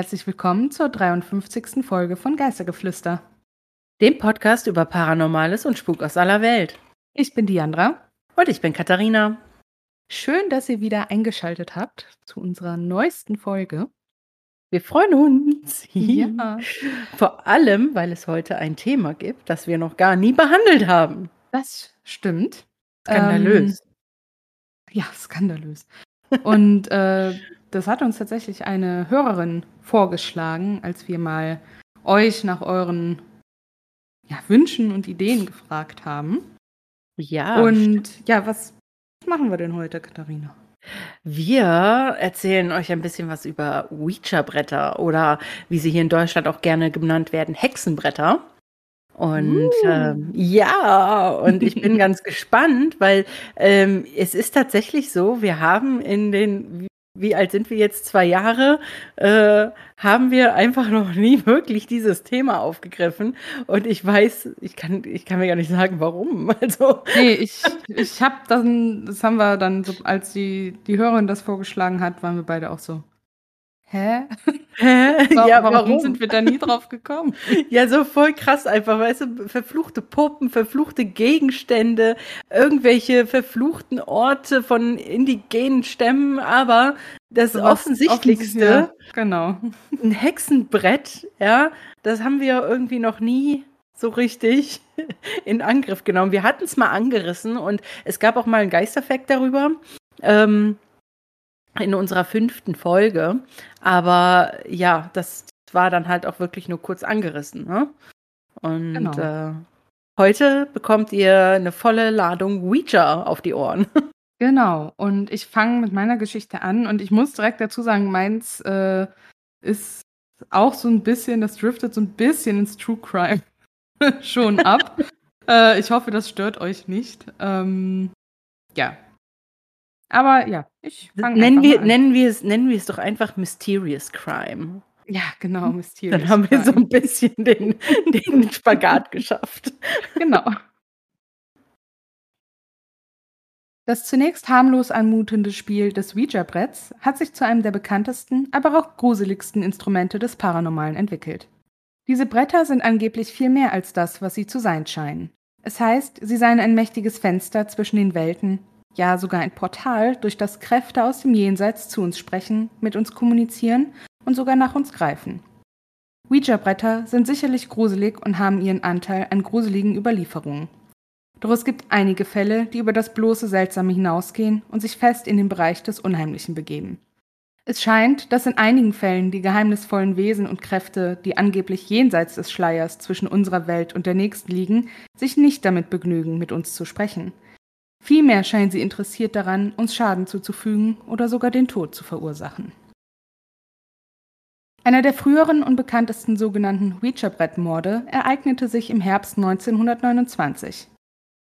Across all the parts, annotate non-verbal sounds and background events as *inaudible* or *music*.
Herzlich willkommen zur 53. Folge von Geistergeflüster. Dem Podcast über Paranormales und Spuk aus aller Welt. Ich bin Diandra. Und ich bin Katharina. Schön, dass ihr wieder eingeschaltet habt zu unserer neuesten Folge. Wir freuen uns. Ja. Vor allem, weil es heute ein Thema gibt, das wir noch gar nie behandelt haben. Das stimmt. Skandalös. Ähm, ja, skandalös. Und äh, das hat uns tatsächlich eine Hörerin vorgeschlagen, als wir mal euch nach euren ja, Wünschen und Ideen gefragt haben. Ja. Und ja, was machen wir denn heute, Katharina? Wir erzählen euch ein bisschen was über Ouija-Bretter oder wie sie hier in Deutschland auch gerne genannt werden, Hexenbretter. Und uh. ähm, ja, und ich bin *laughs* ganz gespannt, weil ähm, es ist tatsächlich so, wir haben in den, wie alt sind wir jetzt, zwei Jahre, äh, haben wir einfach noch *laughs* nie wirklich dieses Thema aufgegriffen. Und ich weiß, ich kann, ich kann mir gar nicht sagen, warum. *laughs* Also. Nee, ich, ich habe dann, das haben wir dann, so, als die, die Hörerin das vorgeschlagen hat, waren wir beide auch so. Hä? Hä? *laughs* Warum, ja, warum, warum sind wir da nie drauf gekommen? *laughs* ja, so voll krass einfach, weißt du, verfluchte Puppen, verfluchte Gegenstände, irgendwelche verfluchten Orte von indigenen Stämmen, aber das so offensichtlichste, ja, genau. *laughs* ein Hexenbrett, ja, das haben wir irgendwie noch nie so richtig in Angriff genommen. Wir hatten es mal angerissen und es gab auch mal einen Geisterfekt darüber. Ähm, in unserer fünften Folge. Aber ja, das war dann halt auch wirklich nur kurz angerissen. Ne? Und genau. äh, heute bekommt ihr eine volle Ladung Ouija auf die Ohren. *laughs* Genau. Und ich fange mit meiner Geschichte an. Und ich muss direkt dazu sagen, meins äh, ist auch so ein bisschen, das driftet so ein bisschen ins True Crime *laughs* schon ab. *laughs* äh, ich hoffe, das stört euch nicht. Ähm, ja, aber ja, ich nennen wir, an. Nennen wir, es, nennen wir es doch einfach Mysterious Crime. Ja, genau, Mysterious Dann haben wir so ein bisschen den, *laughs* den Spagat geschafft. Genau. Das zunächst harmlos anmutende Spiel des Ouija-Bretts hat sich zu einem der bekanntesten, aber auch gruseligsten Instrumente des Paranormalen entwickelt. Diese Bretter sind angeblich viel mehr als das, was sie zu sein scheinen. Es heißt, sie seien ein mächtiges Fenster zwischen den Welten, ja sogar ein Portal, durch das Kräfte aus dem Jenseits zu uns sprechen, mit uns kommunizieren und sogar nach uns greifen. Ouija-Bretter sind sicherlich gruselig und haben ihren Anteil an gruseligen Überlieferungen. Doch es gibt einige Fälle, die über das bloße Seltsame hinausgehen und sich fest in den Bereich des Unheimlichen begeben. Es scheint, dass in einigen Fällen die geheimnisvollen Wesen und Kräfte, die angeblich jenseits des Schleiers zwischen unserer Welt und der nächsten liegen, sich nicht damit begnügen, mit uns zu sprechen – Vielmehr scheinen sie interessiert daran, uns Schaden zuzufügen oder sogar den Tod zu verursachen. Einer der früheren und bekanntesten sogenannten Ouija-Brett-Morde ereignete sich im Herbst 1929.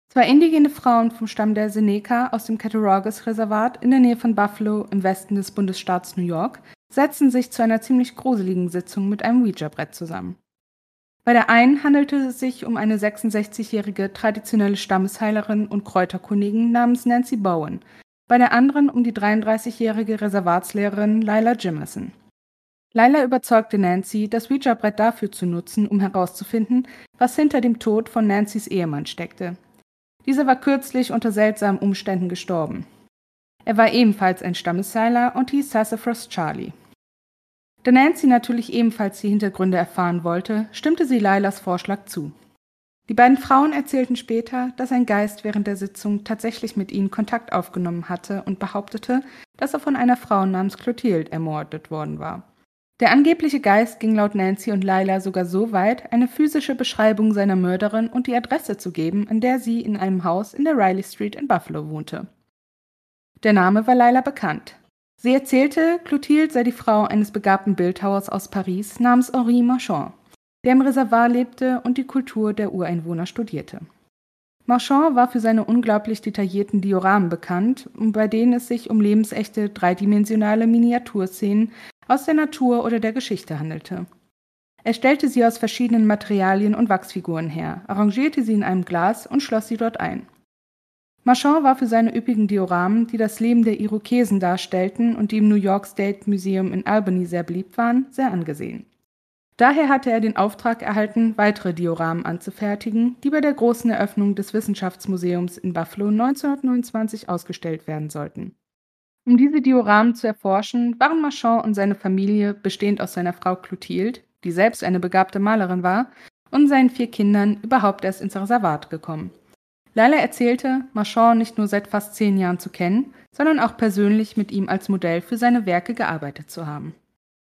Zwei indigene Frauen vom Stamm der Seneca aus dem Cattaraugus-Reservat in der Nähe von Buffalo im Westen des Bundesstaats New York setzten sich zu einer ziemlich gruseligen Sitzung mit einem Ouija-Brett zusammen. Bei der einen handelte es sich um eine 66-jährige traditionelle Stammesheilerin und Kräuterkundin namens Nancy Bowen, bei der anderen um die 33-jährige Reservatslehrerin Lila Jimerson. Lila überzeugte Nancy, das Ouija-Brett dafür zu nutzen, um herauszufinden, was hinter dem Tod von Nancy's Ehemann steckte. Dieser war kürzlich unter seltsamen Umständen gestorben. Er war ebenfalls ein Stammesheiler und hieß Sassafras Charlie. Da Nancy natürlich ebenfalls die Hintergründe erfahren wollte, stimmte sie Lilas Vorschlag zu. Die beiden Frauen erzählten später, dass ein Geist während der Sitzung tatsächlich mit ihnen Kontakt aufgenommen hatte und behauptete, dass er von einer Frau namens Clotilde ermordet worden war. Der angebliche Geist ging laut Nancy und Lila sogar so weit, eine physische Beschreibung seiner Mörderin und die Adresse zu geben, an der sie in einem Haus in der Riley Street in Buffalo wohnte. Der Name war Lila bekannt. Sie erzählte, Clotilde sei die Frau eines begabten Bildhauers aus Paris namens Henri Marchand, der im Reservoir lebte und die Kultur der Ureinwohner studierte. Marchand war für seine unglaublich detaillierten Dioramen bekannt, bei denen es sich um lebensechte dreidimensionale Miniaturszenen aus der Natur oder der Geschichte handelte. Er stellte sie aus verschiedenen Materialien und Wachsfiguren her, arrangierte sie in einem Glas und schloss sie dort ein. Marchand war für seine üppigen Dioramen, die das Leben der Irokesen darstellten und die im New York State Museum in Albany sehr beliebt waren, sehr angesehen. Daher hatte er den Auftrag erhalten, weitere Dioramen anzufertigen, die bei der großen Eröffnung des Wissenschaftsmuseums in Buffalo 1929 ausgestellt werden sollten. Um diese Dioramen zu erforschen, waren Marchand und seine Familie, bestehend aus seiner Frau Clotilde, die selbst eine begabte Malerin war, und seinen vier Kindern überhaupt erst ins Reservat gekommen. Leila erzählte, Marchand nicht nur seit fast zehn Jahren zu kennen, sondern auch persönlich mit ihm als Modell für seine Werke gearbeitet zu haben.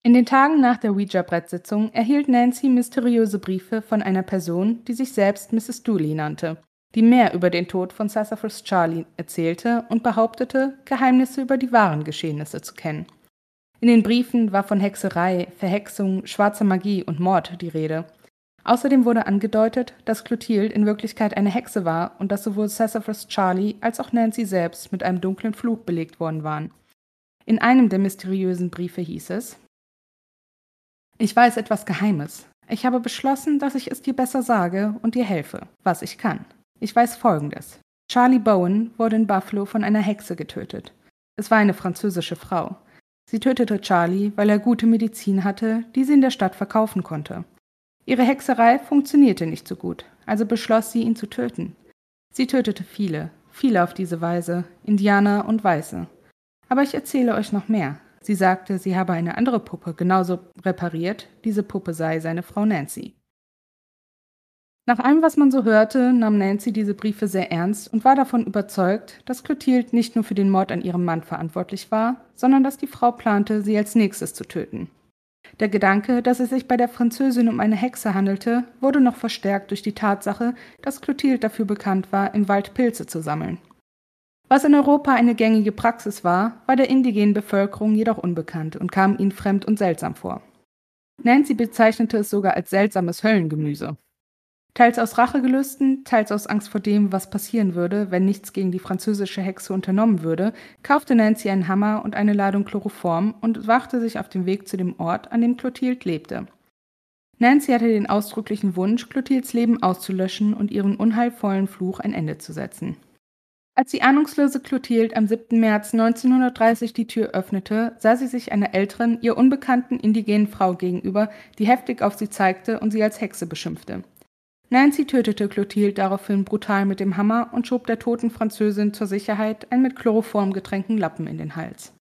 In den Tagen nach der Ouija-Brettsitzung erhielt Nancy mysteriöse Briefe von einer Person, die sich selbst Mrs. Dooley nannte, die mehr über den Tod von Sassafras Charlie erzählte und behauptete, Geheimnisse über die wahren Geschehnisse zu kennen. In den Briefen war von Hexerei, Verhexung, schwarzer Magie und Mord die Rede, Außerdem wurde angedeutet, dass Clotilde in Wirklichkeit eine Hexe war und dass sowohl Sassafras Charlie als auch Nancy selbst mit einem dunklen Fluch belegt worden waren. In einem der mysteriösen Briefe hieß es Ich weiß etwas Geheimes. Ich habe beschlossen, dass ich es dir besser sage und dir helfe, was ich kann. Ich weiß Folgendes. Charlie Bowen wurde in Buffalo von einer Hexe getötet. Es war eine französische Frau. Sie tötete Charlie, weil er gute Medizin hatte, die sie in der Stadt verkaufen konnte. Ihre Hexerei funktionierte nicht so gut, also beschloss sie, ihn zu töten. Sie tötete viele, viele auf diese Weise, Indianer und Weiße. Aber ich erzähle euch noch mehr. Sie sagte, sie habe eine andere Puppe genauso repariert, diese Puppe sei seine Frau Nancy. Nach allem, was man so hörte, nahm Nancy diese Briefe sehr ernst und war davon überzeugt, dass Clotilde nicht nur für den Mord an ihrem Mann verantwortlich war, sondern dass die Frau plante, sie als nächstes zu töten. Der Gedanke, dass es sich bei der Französin um eine Hexe handelte, wurde noch verstärkt durch die Tatsache, dass Clotilde dafür bekannt war, im Wald Pilze zu sammeln. Was in Europa eine gängige Praxis war, war der indigenen Bevölkerung jedoch unbekannt und kam ihnen fremd und seltsam vor. Nancy bezeichnete es sogar als seltsames Höllengemüse. Teils aus Rachegelüsten, teils aus Angst vor dem, was passieren würde, wenn nichts gegen die französische Hexe unternommen würde, kaufte Nancy einen Hammer und eine Ladung Chloroform und wachte sich auf dem Weg zu dem Ort, an dem Clotilde lebte. Nancy hatte den ausdrücklichen Wunsch, Clotildes Leben auszulöschen und ihren unheilvollen Fluch ein Ende zu setzen. Als die ahnungslose Clotilde am 7. März 1930 die Tür öffnete, sah sie sich einer älteren, ihr unbekannten indigenen Frau gegenüber, die heftig auf sie zeigte und sie als Hexe beschimpfte. Nancy tötete Clotilde daraufhin brutal mit dem Hammer und schob der toten Französin zur Sicherheit einen mit Chloroform getränkten Lappen in den Hals.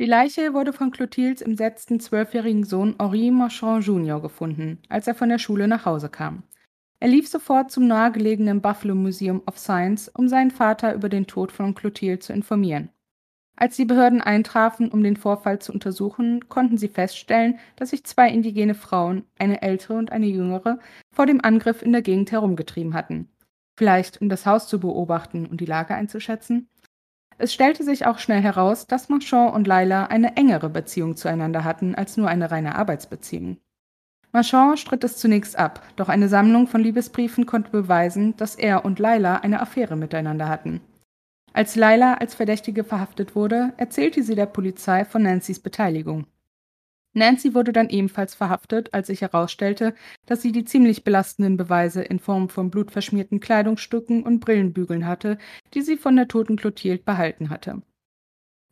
Die Leiche wurde von Clotildes entsetzten zwölfjährigen Sohn Henri Marchand Jr. gefunden, als er von der Schule nach Hause kam. Er lief sofort zum nahegelegenen Buffalo Museum of Science, um seinen Vater über den Tod von Clotilde zu informieren. Als die Behörden eintrafen, um den Vorfall zu untersuchen, konnten sie feststellen, dass sich zwei indigene Frauen, eine ältere und eine jüngere, vor dem Angriff in der Gegend herumgetrieben hatten. Vielleicht um das Haus zu beobachten und die Lage einzuschätzen? Es stellte sich auch schnell heraus, dass Marchand und Laila eine engere Beziehung zueinander hatten als nur eine reine Arbeitsbeziehung. Marchand stritt es zunächst ab, doch eine Sammlung von Liebesbriefen konnte beweisen, dass er und Laila eine Affäre miteinander hatten. Als Laila als Verdächtige verhaftet wurde, erzählte sie der Polizei von Nancys Beteiligung. Nancy wurde dann ebenfalls verhaftet, als sich herausstellte, dass sie die ziemlich belastenden Beweise in Form von blutverschmierten Kleidungsstücken und Brillenbügeln hatte, die sie von der toten Clotilde behalten hatte.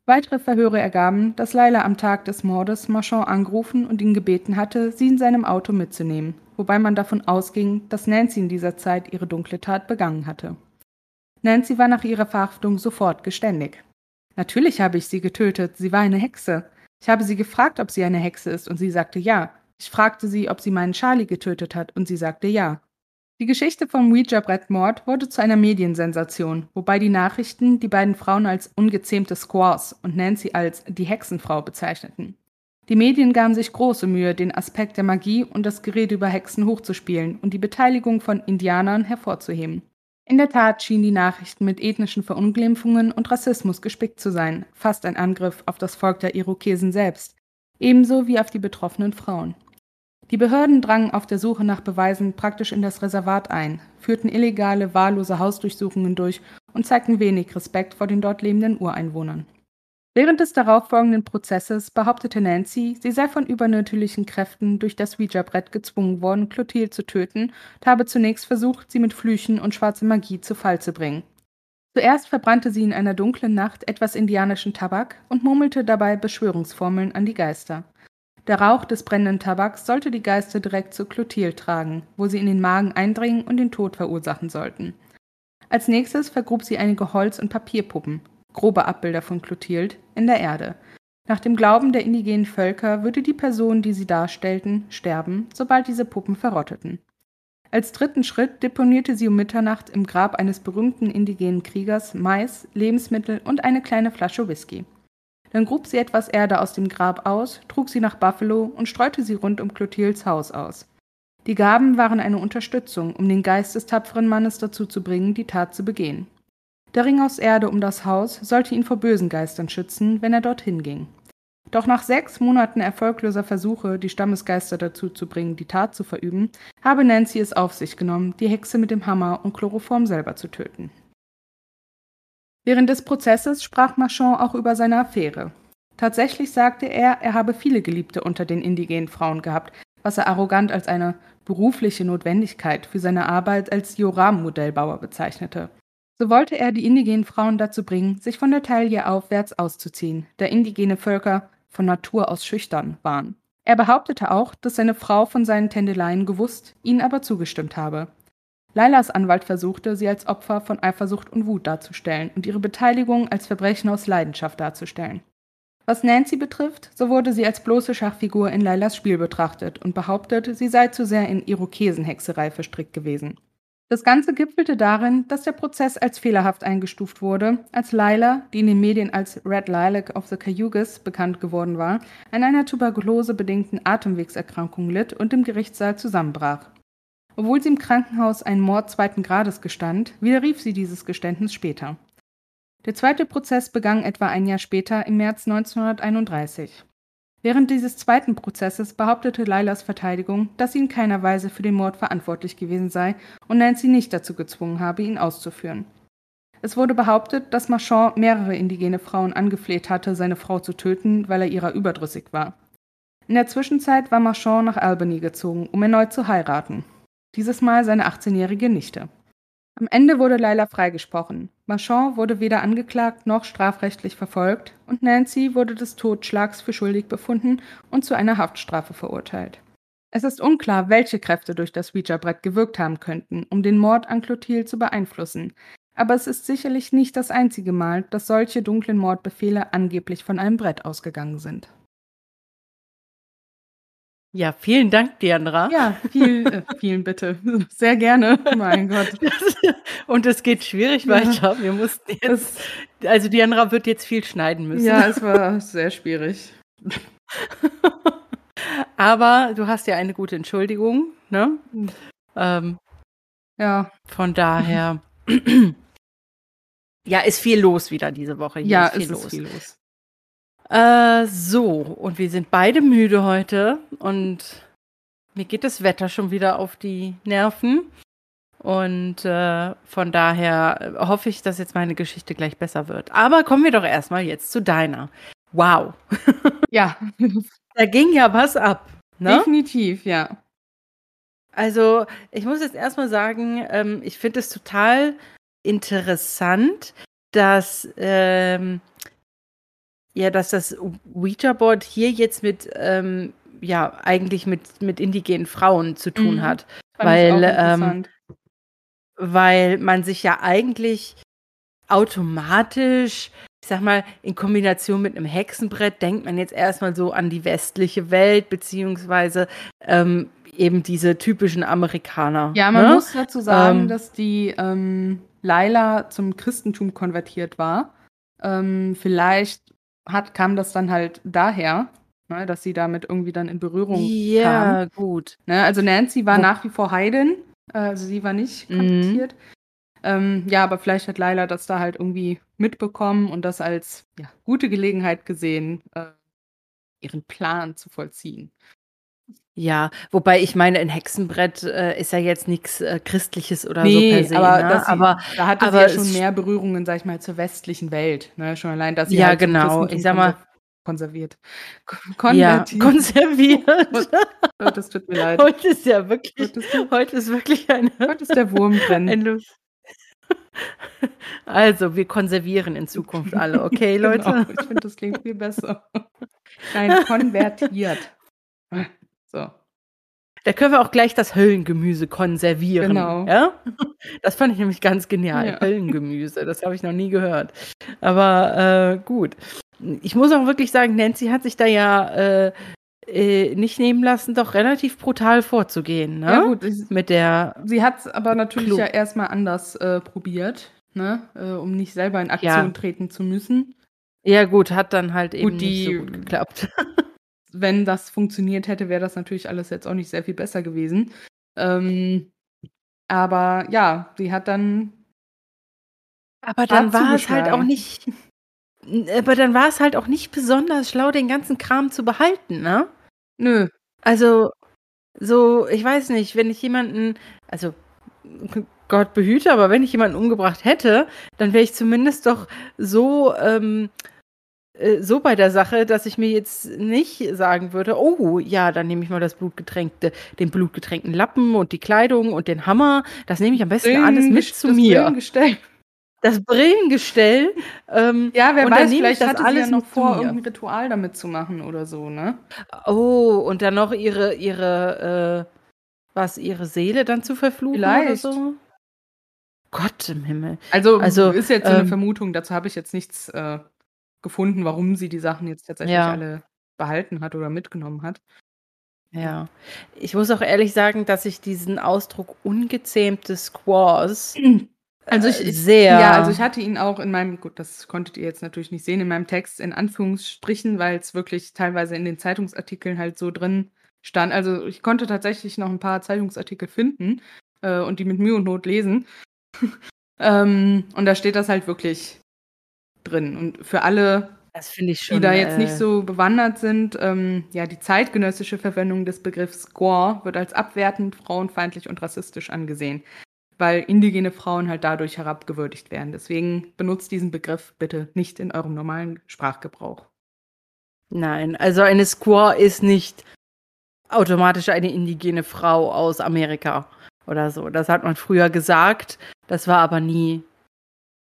Weitere Verhöre ergaben, dass Laila am Tag des Mordes Marchand angerufen und ihn gebeten hatte, sie in seinem Auto mitzunehmen, wobei man davon ausging, dass Nancy in dieser Zeit ihre dunkle Tat begangen hatte. Nancy war nach ihrer Verhaftung sofort geständig. Natürlich habe ich sie getötet, sie war eine Hexe. Ich habe sie gefragt, ob sie eine Hexe ist, und sie sagte ja. Ich fragte sie, ob sie meinen Charlie getötet hat, und sie sagte ja. Die Geschichte vom Ouija-Brettmord wurde zu einer Mediensensation, wobei die Nachrichten die beiden Frauen als ungezähmte Squaws und Nancy als die Hexenfrau bezeichneten. Die Medien gaben sich große Mühe, den Aspekt der Magie und das Gerede über Hexen hochzuspielen und die Beteiligung von Indianern hervorzuheben. In der Tat schienen die Nachrichten mit ethnischen Verunglimpfungen und Rassismus gespickt zu sein, fast ein Angriff auf das Volk der Irokesen selbst, ebenso wie auf die betroffenen Frauen. Die Behörden drangen auf der Suche nach Beweisen praktisch in das Reservat ein, führten illegale, wahllose Hausdurchsuchungen durch und zeigten wenig Respekt vor den dort lebenden Ureinwohnern. Während des darauffolgenden Prozesses behauptete Nancy, sie sei von übernatürlichen Kräften durch das Ouija-Brett gezwungen worden, Clotilde zu töten und habe zunächst versucht, sie mit Flüchen und schwarzer Magie zu Fall zu bringen. Zuerst verbrannte sie in einer dunklen Nacht etwas indianischen Tabak und murmelte dabei Beschwörungsformeln an die Geister. Der Rauch des brennenden Tabaks sollte die Geister direkt zu Clotilde tragen, wo sie in den Magen eindringen und den Tod verursachen sollten. Als nächstes vergrub sie einige Holz- und Papierpuppen, grobe Abbilder von Clotilde, in der Erde. Nach dem Glauben der indigenen Völker würde die Person, die sie darstellten, sterben, sobald diese Puppen verrotteten. Als dritten Schritt deponierte sie um Mitternacht im Grab eines berühmten indigenen Kriegers Mais, Lebensmittel und eine kleine Flasche Whisky. Dann grub sie etwas Erde aus dem Grab aus, trug sie nach Buffalo und streute sie rund um Clotildes Haus aus. Die Gaben waren eine Unterstützung, um den Geist des tapferen Mannes dazu zu bringen, die Tat zu begehen. Der Ring aus Erde um das Haus sollte ihn vor bösen Geistern schützen, wenn er dorthin ging. Doch nach sechs Monaten erfolgloser Versuche, die Stammesgeister dazu zu bringen, die Tat zu verüben, habe Nancy es auf sich genommen, die Hexe mit dem Hammer und Chloroform selber zu töten. Während des Prozesses sprach Marchand auch über seine Affäre. Tatsächlich sagte er, er habe viele Geliebte unter den indigenen Frauen gehabt, was er arrogant als eine berufliche Notwendigkeit für seine Arbeit als Dioramen-Modellbauer bezeichnete. So wollte er die indigenen Frauen dazu bringen, sich von der Taille aufwärts auszuziehen, da indigene Völker von Natur aus schüchtern waren. Er behauptete auch, dass seine Frau von seinen Tändeleien gewusst, ihnen aber zugestimmt habe. Lailas Anwalt versuchte, sie als Opfer von Eifersucht und Wut darzustellen und ihre Beteiligung als Verbrechen aus Leidenschaft darzustellen. Was Nancy betrifft, so wurde sie als bloße Schachfigur in Lailas Spiel betrachtet und behauptet, sie sei zu sehr in Irokesenhexerei verstrickt gewesen. Das Ganze gipfelte darin, dass der Prozess als fehlerhaft eingestuft wurde, als Laila, die in den Medien als Red Lilac of the Cayugas bekannt geworden war, an einer tuberkulosebedingten Atemwegserkrankung litt und im Gerichtssaal zusammenbrach. Obwohl sie im Krankenhaus einen Mord zweiten Grades gestand, widerrief sie dieses Geständnis später. Der zweite Prozess begann etwa ein Jahr später, im März 1931. Während dieses zweiten Prozesses behauptete Lailas Verteidigung, dass sie in keiner Weise für den Mord verantwortlich gewesen sei und Nancy nicht dazu gezwungen habe, ihn auszuführen. Es wurde behauptet, dass Marchand mehrere indigene Frauen angefleht hatte, seine Frau zu töten, weil er ihrer überdrüssig war. In der Zwischenzeit war Marchand nach Albany gezogen, um erneut zu heiraten dieses Mal seine 18-jährige Nichte. Am Ende wurde Laila freigesprochen. Marchand wurde weder angeklagt noch strafrechtlich verfolgt und Nancy wurde des Totschlags für schuldig befunden und zu einer Haftstrafe verurteilt. Es ist unklar, welche Kräfte durch das Ouija-Brett gewirkt haben könnten, um den Mord an Clotilde zu beeinflussen. Aber es ist sicherlich nicht das einzige Mal, dass solche dunklen Mordbefehle angeblich von einem Brett ausgegangen sind. Ja, vielen Dank, Diandra. Ja, viel, äh, vielen bitte. *laughs* Sehr gerne. Mein Gott. *laughs* Und es geht schwierig ja. weiter. Wir mussten jetzt, also Diandra wird jetzt viel schneiden müssen. Ja, es war sehr schwierig. *laughs* Aber du hast ja eine gute Entschuldigung, ne? Ähm, ja. Von daher. ja, ist viel los wieder diese Woche. Hier ja, ist viel es los. ist viel los. Äh, so, und wir sind beide müde heute und mir geht das Wetter schon wieder auf die Nerven. Und äh, von daher hoffe ich, dass jetzt meine Geschichte gleich besser wird. Aber kommen wir doch erstmal jetzt zu deiner. Wow. *laughs* Ja. da ging ja was ab. Ne? Definitiv, ja. Also, ich muss jetzt erstmal sagen, ähm, ich finde es total interessant, dass ähm, ja, dass das Ouija-Board hier jetzt mit, ähm, ja, eigentlich mit, mit indigenen Frauen zu tun mhm. hat. Weil, ähm, weil man sich ja eigentlich automatisch, ich sag mal, in Kombination mit einem Hexenbrett denkt man jetzt erstmal so an die westliche Welt, beziehungsweise ähm, eben diese typischen Amerikaner. Ja, man ne? muss dazu sagen, ähm, dass die ähm, Laila zum Christentum konvertiert war. Ähm, vielleicht hat, kam das dann halt daher, ne, dass sie damit irgendwie dann in Berührung ja, kam. Ja, gut. Ne, also Nancy war Wo nach wie vor Heidin, also sie war nicht mhm. kontaktiert. Mhm. Ähm, ja, aber vielleicht hat Laila das da halt irgendwie mitbekommen und das als ja, gute Gelegenheit gesehen, äh, ihren Plan zu vollziehen. Ja, wobei ich meine, ein Hexenbrett äh, ist ja jetzt nichts äh, Christliches oder nee, so per se. Aber, ne? sie, aber da hatte aber sie ja schon mehr Berührungen, sag ich mal, zur westlichen Welt. Ne? Schon allein, dass sie ja halt genau, ich sag mal konserviert, konvertiert. Ja, konserviert. oh, das tut mir *laughs* leid. Heute ist ja wirklich, heute ist, heute ist wirklich eine. Heute ist der Wurm drin. *laughs* Also, wir konservieren in Zukunft alle, *laughs* okay, Leute? Genau, ich finde, das klingt viel besser. Nein, konvertiert. So. Da können wir auch gleich das Höllengemüse konservieren. Genau. Ja? *laughs* Das fand ich nämlich ganz genial. Ja. Höllengemüse, das habe ich noch nie gehört. Aber äh, gut. Ich muss auch wirklich sagen, Nancy hat sich da ja äh, äh, nicht nehmen lassen, doch relativ brutal vorzugehen. Ne? Ja, gut. Mit der. Sie hat es aber natürlich Klug. ja erstmal anders äh, probiert, ne? Äh, um nicht selber in Aktion Ja. treten zu müssen. Ja, gut, hat dann halt eben die- nicht so gut geklappt. *laughs* Wenn das funktioniert hätte, wäre das natürlich alles jetzt auch nicht sehr viel besser gewesen. Ähm, aber ja, sie hat dann Aber dann war es halt auch nicht. Aber dann war es halt auch nicht besonders schlau, den ganzen Kram zu behalten, ne? Nö, Also, so, ich weiß nicht, wenn ich jemanden, also Gott behüte, aber wenn ich jemanden umgebracht hätte, dann wäre ich zumindest doch so, ähm, äh, so bei der Sache, dass ich mir jetzt nicht sagen würde, oh ja, dann nehme ich mal das blutgetränkte, den blutgetränkten Lappen und die Kleidung und den Hammer. Das nehme ich am besten alles mit zu das mir. Brillengestell. Das Brillengestell. Ähm, Ja, wer weiß, vielleicht das hatte sie ja alles noch vor, irgendein Ritual damit zu machen oder so, ne? Oh, und dann noch ihre, ihre, äh, was, ihre Seele dann zu verfluchen Vielleicht. oder so? Gott im Himmel. Also, Also, ist jetzt so eine ähm, Vermutung, dazu habe ich jetzt nichts äh, gefunden, warum sie die Sachen jetzt tatsächlich Ja. alle behalten hat oder mitgenommen hat. Ja. Ich muss auch ehrlich sagen, dass ich diesen Ausdruck ungezähmte Squaws Also äh, ich, ich sehr. Ja, also ich hatte ihn auch in meinem, gut, das konntet ihr jetzt natürlich nicht sehen, in meinem Text in Anführungsstrichen, weil es wirklich teilweise in den Zeitungsartikeln halt so drin stand. Also ich konnte tatsächlich noch ein paar Zeitungsartikel finden äh, und die mit Mühe und Not lesen. *laughs* ähm, und da steht das halt wirklich drin. Und für alle, schon. die da jetzt äh, nicht so bewandert sind, ähm, ja, die zeitgenössische Verwendung des Begriffs Squaw wird als abwertend, frauenfeindlich und rassistisch angesehen, weil indigene Frauen halt dadurch herabgewürdigt werden. Deswegen benutzt diesen Begriff bitte nicht in eurem normalen Sprachgebrauch. Nein, also eine Squaw ist nicht automatisch eine indigene Frau aus Amerika oder so. Das hat man früher gesagt. Das war aber nie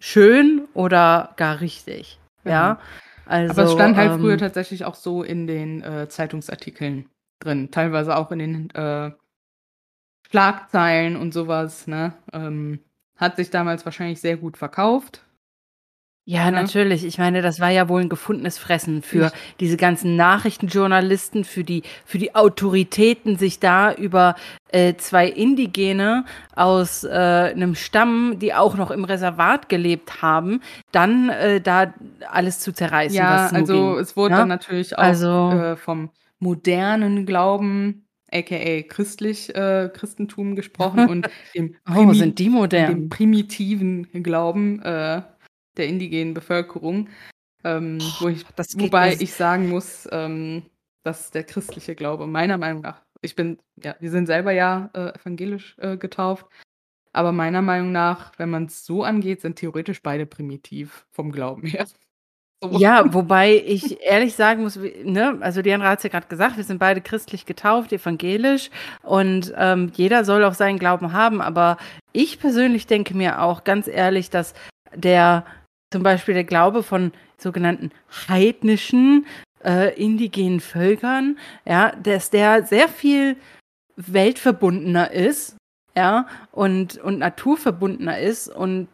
schön oder gar richtig. Ja. Also, Aber es stand halt ähm, früher tatsächlich auch so in den äh, Zeitungsartikeln drin, teilweise auch in den äh, Schlagzeilen und sowas. Ne? Ähm, hat sich damals wahrscheinlich sehr gut verkauft. Ja, ne? natürlich. Ich meine, das war ja wohl ein gefundenes Fressen für Ich- diese ganzen Nachrichtenjournalisten, für die, für die Autoritäten, sich da über äh, zwei Indigene aus äh, einem Stamm, die auch noch im Reservat gelebt haben, dann äh, da alles zu zerreißen. Ja, also ging. es wurde Ja? dann natürlich auch Also- äh, vom modernen Glauben, aka christlich äh, Christentum gesprochen *laughs* und dem, Oh, primi- sind die und dem modern. primitiven Glauben äh, der indigenen Bevölkerung. Ähm, wo ich, wobei mir- ich sagen muss, ähm, dass der christliche Glaube meiner Meinung nach, ich bin, ja, wir sind selber ja äh, evangelisch äh, getauft, aber meiner Meinung nach, wenn man es so angeht, sind theoretisch beide primitiv vom Glauben her. *laughs* So. Ja, wobei ich ehrlich sagen muss, ne, also Diana hat es ja gerade gesagt, wir sind beide christlich getauft, evangelisch und ähm, jeder soll auch seinen Glauben haben, aber ich persönlich denke mir auch ganz ehrlich, dass der zum Beispiel der Glaube von sogenannten heidnischen, äh, indigenen Völkern, ja, dass der sehr viel weltverbundener ist, ja, und, und naturverbundener ist und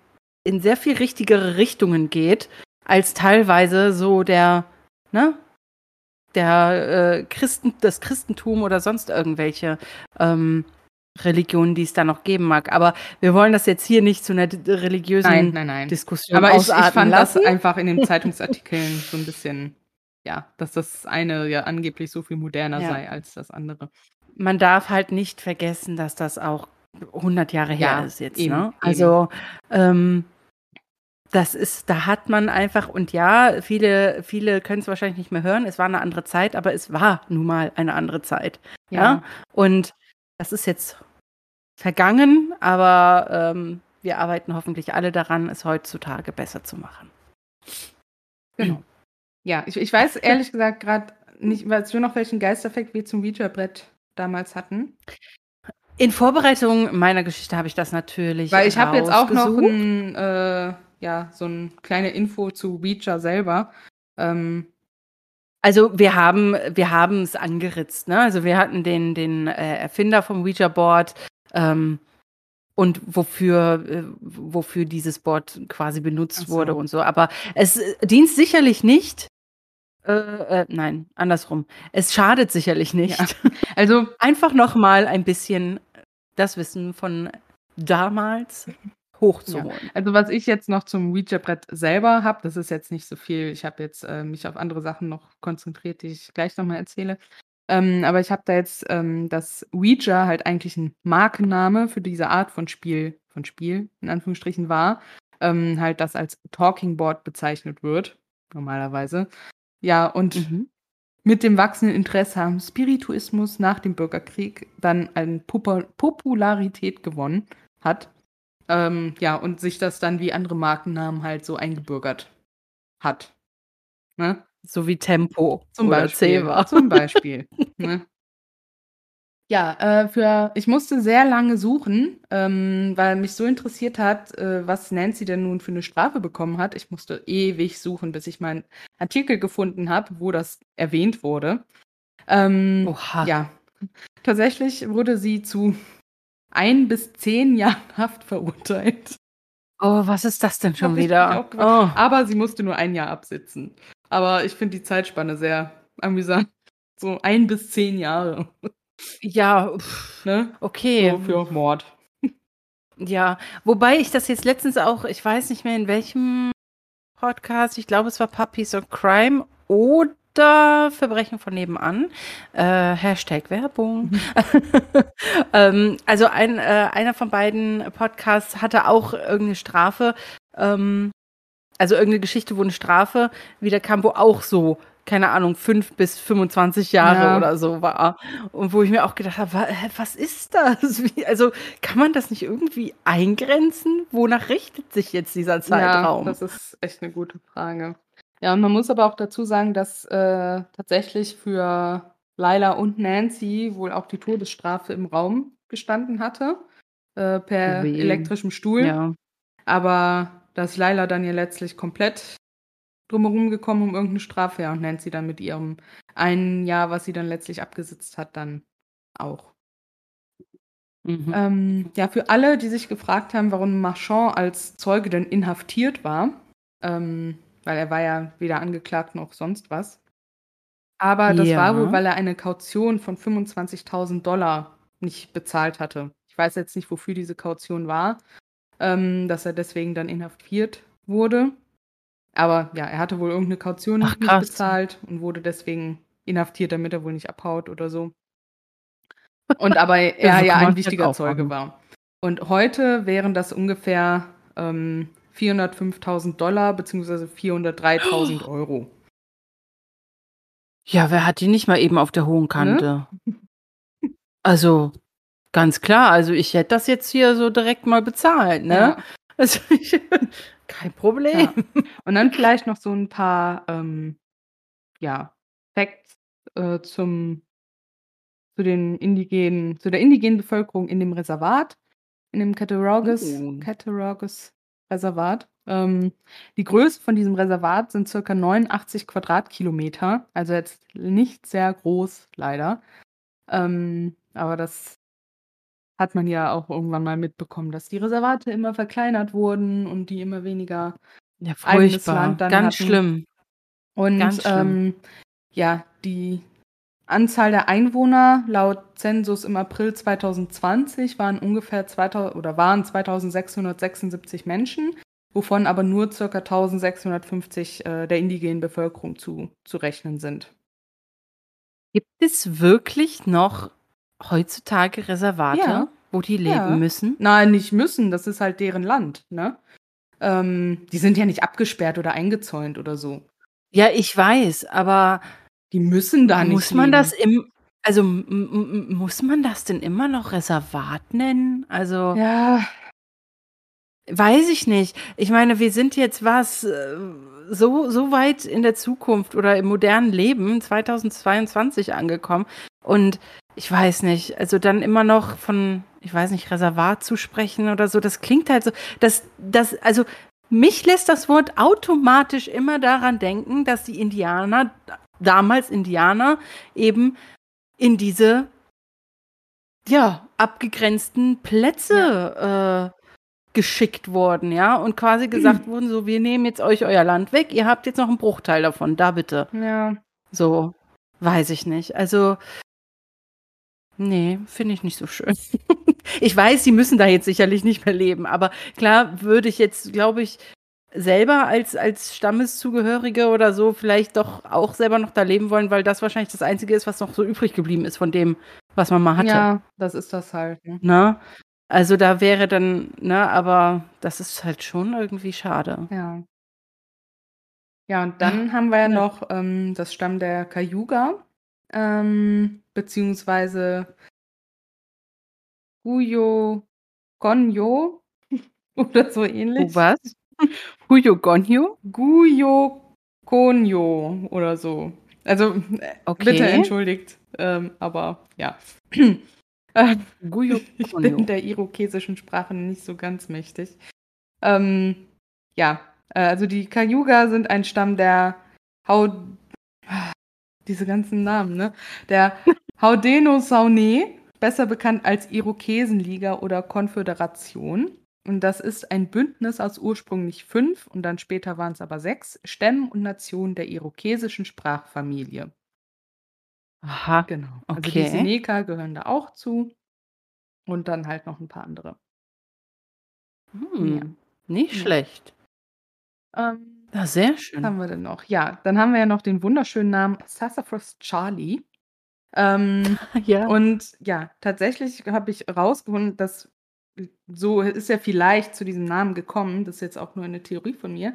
in sehr viel richtigere Richtungen geht, als teilweise so der, ne, der äh, Christen, das Christentum oder sonst irgendwelche ähm, Religionen, die es da noch geben mag. Aber wir wollen das jetzt hier nicht zu einer religiösen Nein, nein, nein. Diskussion Aber ich, ich fand lassen. das einfach in den *laughs* Zeitungsartikeln so ein bisschen, ja, dass das eine ja angeblich so viel moderner Ja. sei als das andere. man darf halt nicht vergessen, dass das auch 100 Jahre her Ja, ist jetzt. eben, ne? Also ähm, das ist, da hat man einfach und ja, viele, viele können es wahrscheinlich nicht mehr hören. Es war eine andere Zeit, aber es war nun mal eine andere Zeit. Ja. Und das ist jetzt vergangen, aber ähm, wir arbeiten hoffentlich alle daran, es heutzutage besser zu machen. Genau. Ja, ich, ich weiß ehrlich gesagt gerade nicht, weißt du noch, welchen Geisteffekt wir zum Ouija-Brett damals hatten? In Vorbereitung meiner Geschichte habe ich das natürlich. Weil ich habe jetzt auch noch ein, äh, ja, so eine kleine Info zu Ouija selber. Ähm, also wir haben wir haben es angeritzt, ne? Also wir hatten den den äh, Erfinder vom Ouija Board ähm, und wofür äh, wofür dieses Board quasi benutzt so. wurde und so. Aber es äh, dient sicherlich nicht. Äh, äh, nein, andersrum. Es schadet sicherlich nicht. Ja. *laughs* Also einfach noch mal ein bisschen das Wissen von damals hochzuholen. Ja. Also was ich jetzt noch zum Ouija-Brett selber habe, das ist jetzt nicht so viel. Ich habe jetzt äh, mich auf andere Sachen noch konzentriert, die ich gleich nochmal erzähle. Ähm, aber ich habe da jetzt ähm, das Ouija halt eigentlich ein Markenname für diese Art von Spiel, von Spiel in Anführungsstrichen war, ähm, halt das als Talking Board bezeichnet wird, normalerweise. Ja, und mhm. mit dem wachsenden Interesse am Spirituismus nach dem Bürgerkrieg dann eine Popularität gewonnen hat. Ähm, ja, und sich das dann wie andere Markennamen halt so eingebürgert hat. Ne? So wie Tempo zum oder Beispiel. Ceva. Zum Beispiel. *laughs* ne? Ja, äh, für ich musste sehr lange suchen, ähm, weil mich so interessiert hat, äh, was Nancy denn nun für eine Strafe bekommen hat. Ich musste ewig suchen, bis ich meinen Artikel gefunden habe, wo das erwähnt wurde. Ähm, Oha. Ja, tatsächlich wurde sie zu ein bis zehn Jahren *laughs* Haft verurteilt. Oh, was ist das denn schon wieder? Oh. Aber sie musste nur ein Jahr absitzen. Aber ich finde die Zeitspanne sehr amüsant. So ein bis zehn Jahre. Ja, pff, *laughs* ne? okay. So für Mord. Ja, wobei ich das jetzt letztens auch, ich weiß nicht mehr in welchem Podcast, ich glaube es war Puppies of Crime oder oder Verbrechen von nebenan. Äh, Hashtag Werbung. *laughs* Ähm, also ein, äh, einer von beiden Podcasts hatte auch irgendeine Strafe, ähm, also irgendeine Geschichte, wo eine Strafe wieder kam, wo auch so keine Ahnung, fünf bis 25 Jahre ja. oder so war. Und wo ich mir auch gedacht habe, was ist das? also kann man das nicht irgendwie eingrenzen? Wonach richtet sich jetzt dieser Zeitraum? Ja, das ist echt eine gute Frage. Ja, und man muss aber auch dazu sagen, dass äh, tatsächlich für Laila und Nancy wohl auch die Todesstrafe im Raum gestanden hatte, äh, per Wie? elektrischem Stuhl. Ja. Aber da ist Laila dann ja letztlich komplett drumherum gekommen um irgendeine Strafe, ja, und Nancy dann mit ihrem einen Jahr, was sie dann letztlich abgesetzt hat, dann auch. Mhm. Ähm, ja, für alle, die sich gefragt haben, warum Marchand als Zeuge denn inhaftiert war, ähm, weil er war ja weder angeklagt noch sonst was. Aber das ja. war wohl, weil er eine Kaution von 25.000 Dollar nicht bezahlt hatte. Ich weiß jetzt nicht, wofür diese Kaution war, ähm, dass er deswegen dann inhaftiert wurde. Aber ja, er hatte wohl irgendeine Kaution Ach, nicht bezahlt und wurde deswegen inhaftiert, damit er wohl nicht abhaut oder so. Und aber *laughs* er ja ein wichtiger Zeuge war. Und heute wären das ungefähr ähm, 405.000 Dollar bzw. 403.000 *gasps* Euro. Ja, wer hat die nicht mal eben auf der hohen Kante? Ne? *laughs* Also, ganz klar, also ich hätte das jetzt hier so direkt mal bezahlt, ne? Ja. *laughs* Also ich, *laughs* kein Problem. Ja. Und dann vielleicht noch so ein paar, ähm, ja, Facts äh, zum, zu den indigenen, zu der indigenen Bevölkerung in dem Reservat, in dem Cattaraugus, oh. Cattaraugus Reservat. Ähm, die Größe von diesem Reservat sind circa 89 Quadratkilometer, also jetzt nicht sehr groß, leider. Ähm, aber das hat man ja auch irgendwann mal mitbekommen, dass die Reservate immer verkleinert wurden und die immer weniger ja, eigenes Land dann Ganz hatten. schlimm. Und Ganz schlimm. Ähm, ja, die Anzahl der Einwohner laut Zensus im April 2020 waren ungefähr 2000 oder waren 2676 Menschen, wovon aber nur ca. 1650 äh, der indigenen Bevölkerung zu, zu rechnen sind. Gibt es wirklich noch heutzutage Reservate, ja. wo die leben ja. müssen? Nein, nicht müssen, das ist halt deren Land, ne? Ähm, die sind ja nicht abgesperrt oder eingezäunt oder so. Ja, ich weiß, aber die müssen da nicht. Muss man leben. das im, also muss man das denn immer noch Reservat nennen? Also. Ja. Weiß ich nicht. Ich meine, wir sind jetzt was äh, so, so weit in der Zukunft oder im modernen Leben 2022 angekommen. Und ich weiß nicht, also dann immer noch von, ich weiß nicht, Reservat zu sprechen oder so, das klingt halt so, dass das, also mich lässt das Wort automatisch immer daran denken, dass die Indianer, damals Indianer, eben in diese, ja, abgegrenzten Plätze ja. äh, geschickt wurden, ja, und quasi gesagt mhm. *clears throat* wurden, so, wir nehmen jetzt euch euer Land weg, ihr habt jetzt noch einen Bruchteil davon, da bitte. Ja. So, weiß ich nicht. Also, Nee, finde ich nicht so schön. *laughs* ich weiß, sie müssen da jetzt sicherlich nicht mehr leben, aber klar würde ich jetzt, glaube ich, selber als, als Stammeszugehörige oder so vielleicht doch auch selber noch da leben wollen, weil das wahrscheinlich das Einzige ist, was noch so übrig geblieben ist von dem, was man mal hatte. Ja, das ist das halt. Ne? Na? Also da wäre dann, ne, aber das ist halt schon irgendwie schade. Ja. Ja, und dann haben wir ja noch ähm, das Stamm der Cayuga ähm, beziehungsweise Huyo Gonyo *laughs* oder so ähnlich. was? *laughs* Huyo Gonyo? Guyo Konyo oder so. Also äh, okay. bitte entschuldigt, ähm, aber ja. *clears throat* Äh, Guyo ich bin der irokesischen Sprache nicht so ganz mächtig. Ähm, ja, äh, also die Cayuga sind ein Stamm der Hau *sighs* diese ganzen Namen, ne? Der *laughs* Haudenosaunee, besser bekannt als Irokesenliga oder Konföderation. Und das ist ein Bündnis aus ursprünglich fünf und dann später waren es aber sechs Stämmen und Nationen der irokesischen Sprachfamilie. Aha. Genau. Okay. Also die Seneca gehören da auch zu. Und dann halt noch ein paar andere. Hm, ja. Nicht ja. schlecht. Ähm, ja, sehr schön. Was haben wir denn noch? Ja, dann haben wir ja noch den wunderschönen Namen Sassafras Charlie. Ähm, *laughs* ja. Und ja, tatsächlich habe ich rausgefunden, dass so ist ja vielleicht zu diesem Namen gekommen. Das ist jetzt auch nur eine Theorie von mir.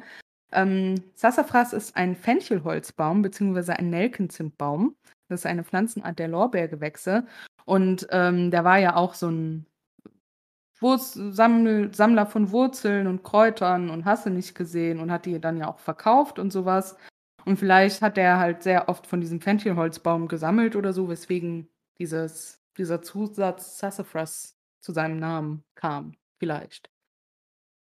Ähm, Sassafras ist ein Fenchelholzbaum bzw. ein Nelkenzimtbaum. Das ist eine Pflanzenart der Lorbeergewächse. Und ähm, der war ja auch so ein Sammler von Wurzeln und Kräutern und hast du nicht gesehen und hat die dann ja auch verkauft und sowas. Und vielleicht hat er halt sehr oft von diesem Fenchelholzbaum gesammelt oder so, weswegen dieses, dieser Zusatz Sassafras zu seinem Namen kam. Vielleicht.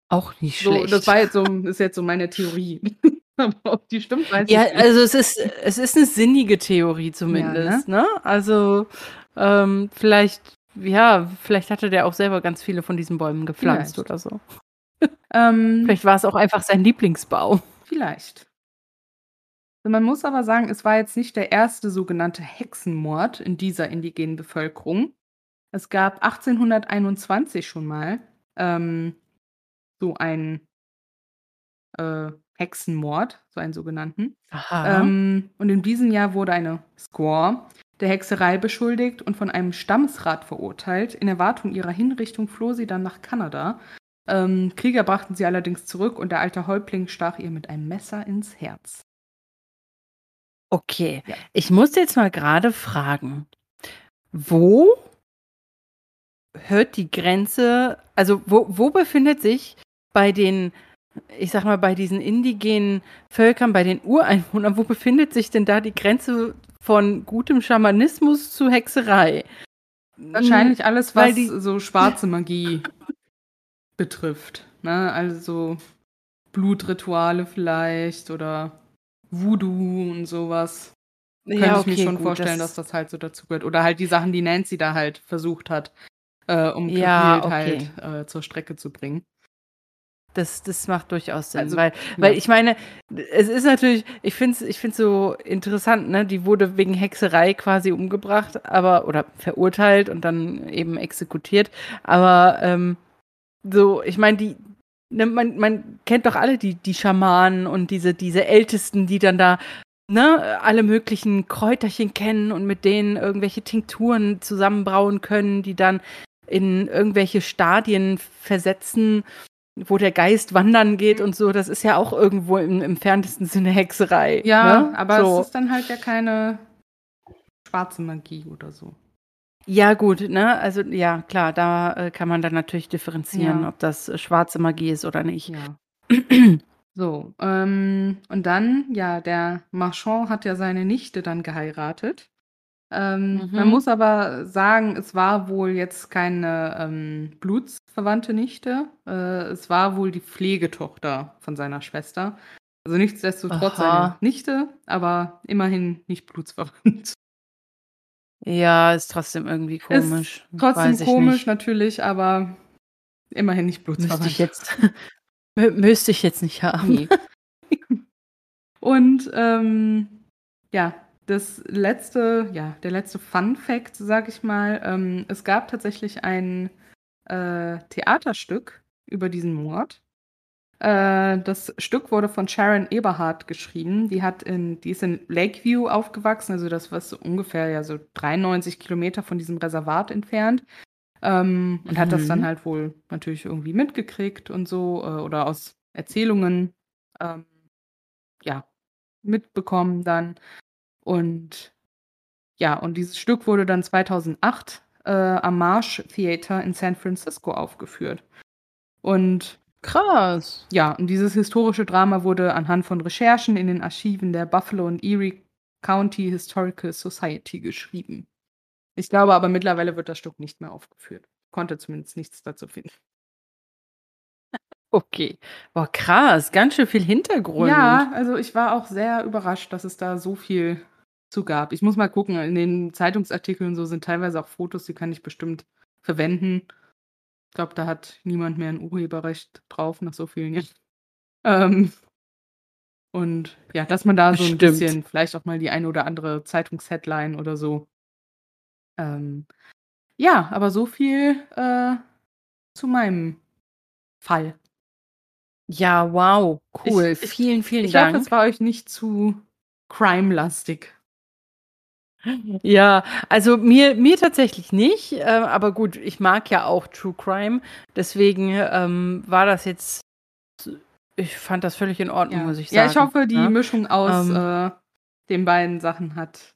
Auch nicht so, schlecht. Das war jetzt so, *laughs* ist jetzt so meine Theorie. *laughs* Aber ob die stimmt, weiß ja, ich nicht. Ja, also es ist, es ist eine sinnige Theorie zumindest. Ja, ne? ne? Also ähm, vielleicht ja, vielleicht hatte der auch selber ganz viele von diesen Bäumen gepflanzt vielleicht. oder so. *laughs* ähm, vielleicht war es auch einfach sein Lieblingsbaum. Vielleicht. Man muss aber sagen, es war jetzt nicht der erste sogenannte Hexenmord in dieser indigenen Bevölkerung. Es gab 1821 schon mal ähm, so einen äh, Hexenmord, so einen sogenannten. Ähm, und in diesem Jahr wurde eine Squaw der Hexerei beschuldigt und von einem Stammesrat verurteilt. In Erwartung ihrer Hinrichtung floh sie dann nach Kanada. Ähm, Krieger brachten sie allerdings zurück und der alte Häuptling stach ihr mit einem Messer ins Herz. Okay, ja. ich muss jetzt mal gerade fragen, wo hört die Grenze, also wo, wo befindet sich bei den, ich sag mal, bei diesen indigenen Völkern, bei den Ureinwohnern, wo befindet sich denn da die Grenze von gutem Schamanismus zu Hexerei. Wahrscheinlich alles, was so schwarze Magie *laughs* betrifft. Ne? Also Blutrituale vielleicht oder Voodoo und sowas. Ja, Könnte ich okay, mir schon gut, vorstellen, das dass das halt so dazu gehört. Oder halt die Sachen, die Nancy da halt versucht hat, äh, um ja, okay. halt äh, zur Strecke zu bringen. Das, das macht durchaus Sinn. Also, weil, ja. ich meine, es ist natürlich, ich finde es ich find's so interessant, ne? Die wurde wegen Hexerei quasi umgebracht, aber, oder verurteilt und dann eben exekutiert. Aber ähm, so, ich meine, die, ne, man, man kennt doch alle die, die Schamanen und diese, diese Ältesten, die dann da ne, alle möglichen Kräuterchen kennen und mit denen irgendwelche Tinkturen zusammenbrauen können, die dann in irgendwelche Stadien versetzen wo der Geist wandern geht und so, das ist ja auch irgendwo im entferntesten Sinne Hexerei. Ja, ne? aber so. es ist dann halt ja keine schwarze Magie oder so. Ja, gut, ne? Also ja, klar, da äh, kann man dann natürlich differenzieren, ja. ob das äh, schwarze Magie ist oder nicht. Ja. so, ähm, und dann, ja, der Marchand hat ja seine Nichte dann geheiratet. Ähm, mhm. Man muss aber sagen, es war wohl jetzt keine ähm, blutsverwandte Nichte. Äh, es war wohl die Pflegetochter von seiner Schwester. Also nichtsdestotrotz Aha. seine Nichte, aber immerhin nicht blutsverwandt. Ja, ist trotzdem irgendwie komisch. Ist trotzdem komisch nicht. natürlich, aber immerhin nicht blutsverwandt. Müsste ich jetzt, *laughs* müsste ich jetzt nicht haben. Nee. Und ähm, ja, das letzte, ja, der letzte Fun Fact, sag ich mal, ähm, es gab tatsächlich ein äh, Theaterstück über diesen Mord. Äh, das Stück wurde von Sharon Eberhardt geschrieben. Die hat in, die ist in Lakeview aufgewachsen, also das war so ungefähr ja so 93 Kilometer von diesem Reservat entfernt. Ähm, und mhm. hat das dann mhm. halt wohl natürlich irgendwie mitgekriegt und so äh, oder aus Erzählungen ähm, ja mitbekommen dann. Und ja, und dieses Stück wurde dann 2008 äh, am Marsh Theater in San Francisco aufgeführt. Und krass. Ja, und dieses historische Drama wurde anhand von Recherchen in den Archiven der Buffalo und Erie County Historical Society geschrieben. Ich glaube aber mittlerweile wird das Stück nicht mehr aufgeführt. Konnte zumindest nichts dazu finden. Okay. Boah, krass, ganz schön viel Hintergrund. Ja, also ich war auch sehr überrascht, dass es da so viel zu gab. Ich muss mal gucken, in den Zeitungsartikeln so sind teilweise auch Fotos, die kann ich bestimmt verwenden. Ich glaube, da hat niemand mehr ein Urheberrecht drauf nach so vielen Jahren. *laughs* Ähm, und ja, dass man da so ein Stimmt. bisschen, vielleicht auch mal die eine oder andere Zeitungsheadline oder so. Ähm, ja, aber so viel äh, zu meinem Fall. Ja, wow, cool. Ich, ich, vielen, vielen ich Dank. Ich hoffe, es war euch nicht zu crime-lastig. Ja, also mir, mir tatsächlich nicht, äh, aber gut, ich mag ja auch True Crime, deswegen ähm, war das jetzt, ich fand das völlig in Ordnung, ja. muss ich sagen. Ja, ich hoffe, die ja? Ne? Mischung aus ähm, äh, den beiden Sachen hat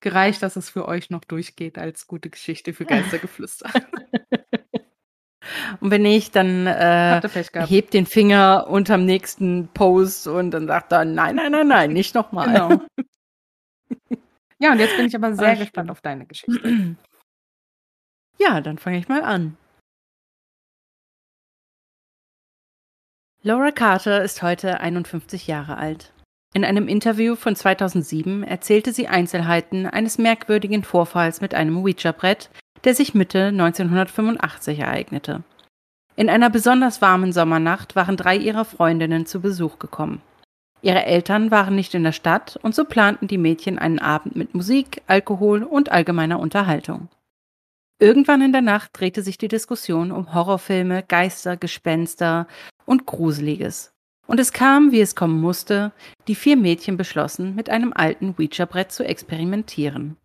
gereicht, dass es für euch noch durchgeht als gute Geschichte für *laughs* Geistergeflüster. Und wenn nicht, dann äh, hebt den Finger unterm nächsten Post und dann sagt er, nein, nein, nein, nein, nicht nochmal. Genau. Ja, und jetzt bin ich aber sehr gespannt auf deine Geschichte. *clears throat* Ja, dann fange ich mal an. Laura Carter ist heute 51 Jahre alt. In einem Interview von 2007 erzählte sie Einzelheiten eines merkwürdigen Vorfalls mit einem Ouija-Brett, der sich Mitte 1985 ereignete. In einer besonders warmen Sommernacht waren drei ihrer Freundinnen zu Besuch gekommen. Ihre Eltern waren nicht in der Stadt und so planten die Mädchen einen Abend mit Musik, Alkohol und allgemeiner Unterhaltung. Irgendwann in der Nacht drehte sich die Diskussion um Horrorfilme, Geister, Gespenster und Gruseliges. Und es kam, wie es kommen musste, die vier Mädchen beschlossen, mit einem alten Ouija-Brett zu experimentieren.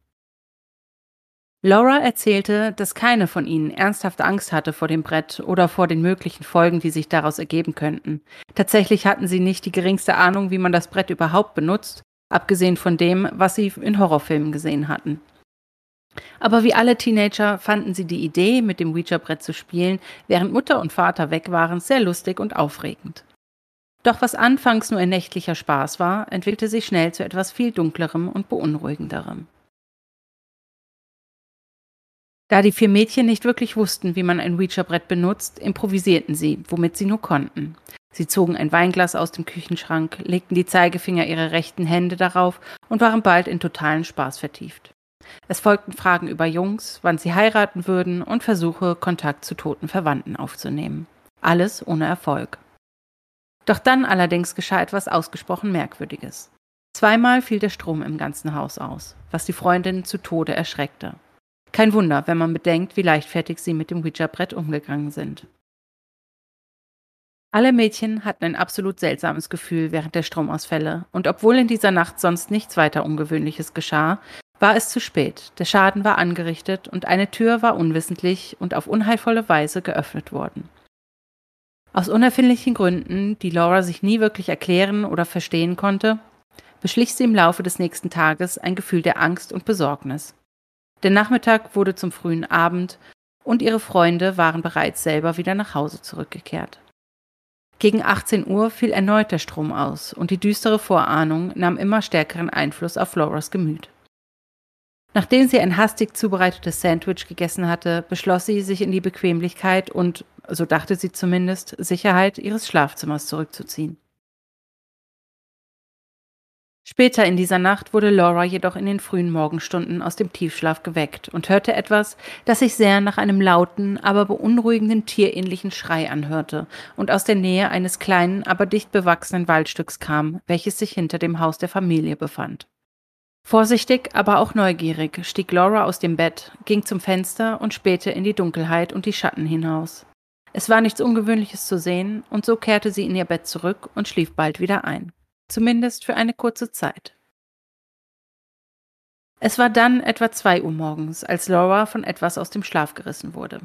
Laura erzählte, dass keine von ihnen ernsthafte Angst hatte vor dem Brett oder vor den möglichen Folgen, die sich daraus ergeben könnten. Tatsächlich hatten sie nicht die geringste Ahnung, wie man das Brett überhaupt benutzt, abgesehen von dem, was sie in Horrorfilmen gesehen hatten. Aber wie alle Teenager fanden sie die Idee, mit dem Ouija-Brett zu spielen, während Mutter und Vater weg waren, sehr lustig und aufregend. Doch was anfangs nur ein nächtlicher Spaß war, entwickelte sich schnell zu etwas viel dunklerem und beunruhigenderem. Da die vier Mädchen nicht wirklich wussten, wie man ein Ouija-Brett benutzt, improvisierten sie, womit sie nur konnten. Sie zogen ein Weinglas aus dem Küchenschrank, legten die Zeigefinger ihrer rechten Hände darauf und waren bald in totalen Spaß vertieft. Es folgten Fragen über Jungs, wann sie heiraten würden und Versuche, Kontakt zu toten Verwandten aufzunehmen. Alles ohne Erfolg. Doch dann allerdings geschah etwas ausgesprochen Merkwürdiges. Zweimal fiel der Strom im ganzen Haus aus, was die Freundinnen zu Tode erschreckte. Kein Wunder, wenn man bedenkt, wie leichtfertig sie mit dem Ouija-Brett umgegangen sind. Alle Mädchen hatten ein absolut seltsames Gefühl während der Stromausfälle, und obwohl in dieser Nacht sonst nichts weiter Ungewöhnliches geschah, war es zu spät, der Schaden war angerichtet und eine Tür war unwissentlich und auf unheilvolle Weise geöffnet worden. Aus unerfindlichen Gründen, die Laura sich nie wirklich erklären oder verstehen konnte, beschlich sie im Laufe des nächsten Tages ein Gefühl der Angst und Besorgnis. Der Nachmittag wurde zum frühen Abend und ihre Freunde waren bereits selber wieder nach Hause zurückgekehrt. Gegen 18 Uhr fiel erneut der Strom aus und die düstere Vorahnung nahm immer stärkeren Einfluss auf Floras Gemüt. Nachdem sie ein hastig zubereitetes Sandwich gegessen hatte, beschloss sie, sich in die Bequemlichkeit und, so dachte sie zumindest, Sicherheit ihres Schlafzimmers zurückzuziehen. Später in dieser Nacht wurde Laura jedoch in den frühen Morgenstunden aus dem Tiefschlaf geweckt und hörte etwas, das sich sehr nach einem lauten, aber beunruhigenden tierähnlichen Schrei anhörte und aus der Nähe eines kleinen, aber dicht bewachsenen Waldstücks kam, welches sich hinter dem Haus der Familie befand. Vorsichtig, aber auch neugierig stieg Laura aus dem Bett, ging zum Fenster und spähte in die Dunkelheit und die Schatten hinaus. Es war nichts Ungewöhnliches zu sehen, und so kehrte sie in ihr Bett zurück und schlief bald wieder ein zumindest für eine kurze Zeit. Es war dann etwa zwei Uhr morgens, als Laura von etwas aus dem Schlaf gerissen wurde.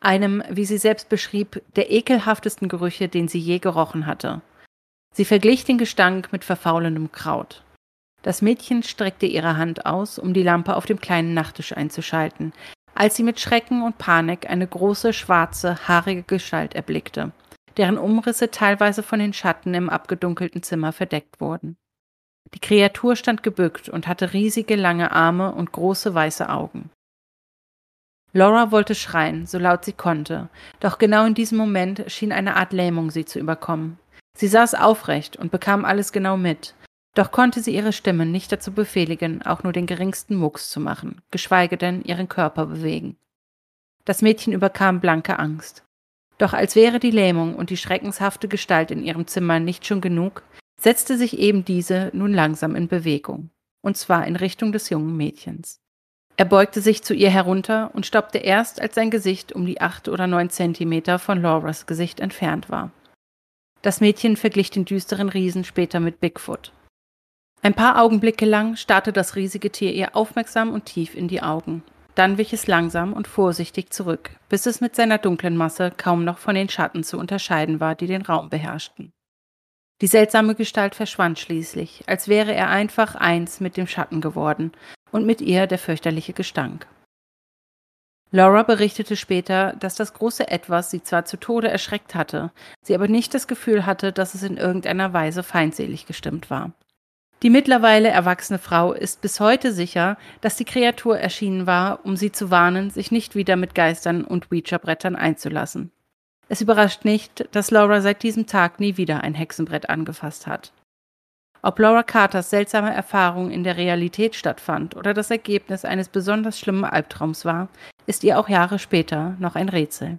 Einem, wie sie selbst beschrieb, der ekelhaftesten Gerüche, den sie je gerochen hatte. Sie verglich den Gestank mit verfaulendem Kraut. Das Mädchen streckte ihre Hand aus, um die Lampe auf dem kleinen Nachttisch einzuschalten, als sie mit Schrecken und Panik eine große, schwarze, haarige Gestalt erblickte, deren Umrisse teilweise von den Schatten im abgedunkelten Zimmer verdeckt wurden. Die Kreatur stand gebückt und hatte riesige lange Arme und große weiße Augen. Laura wollte schreien, so laut sie konnte, doch genau in diesem Moment schien eine Art Lähmung sie zu überkommen. Sie saß aufrecht und bekam alles genau mit, doch konnte sie ihre Stimme nicht dazu befehligen, auch nur den geringsten Mucks zu machen, geschweige denn ihren Körper bewegen. Das Mädchen überkam blanke Angst. Doch als wäre die Lähmung und die schreckenshafte Gestalt in ihrem Zimmer nicht schon genug, setzte sich eben diese nun langsam in Bewegung, und zwar in Richtung des jungen Mädchens. Er beugte sich zu ihr herunter und stoppte erst, als sein Gesicht um die acht oder neun Zentimeter von Lauras Gesicht entfernt war. Das Mädchen verglich den düsteren Riesen später mit Bigfoot. Ein paar Augenblicke lang starrte das riesige Tier ihr aufmerksam und tief in die Augen, dann wich es langsam und vorsichtig zurück, bis es mit seiner dunklen Masse kaum noch von den Schatten zu unterscheiden war, die den Raum beherrschten. Die seltsame Gestalt verschwand schließlich, als wäre er einfach eins mit dem Schatten geworden und mit ihr der fürchterliche Gestank. Laura berichtete später, dass das große Etwas sie zwar zu Tode erschreckt hatte, sie aber nicht das Gefühl hatte, dass es in irgendeiner Weise feindselig gestimmt war. Die mittlerweile erwachsene Frau ist bis heute sicher, dass die Kreatur erschienen war, um sie zu warnen, sich nicht wieder mit Geistern und Ouija-Brettern einzulassen. Es überrascht nicht, dass Laura seit diesem Tag nie wieder ein Hexenbrett angefasst hat. Ob Laura Carters seltsame Erfahrung in der Realität stattfand oder das Ergebnis eines besonders schlimmen Albtraums war, ist ihr auch Jahre später noch ein Rätsel.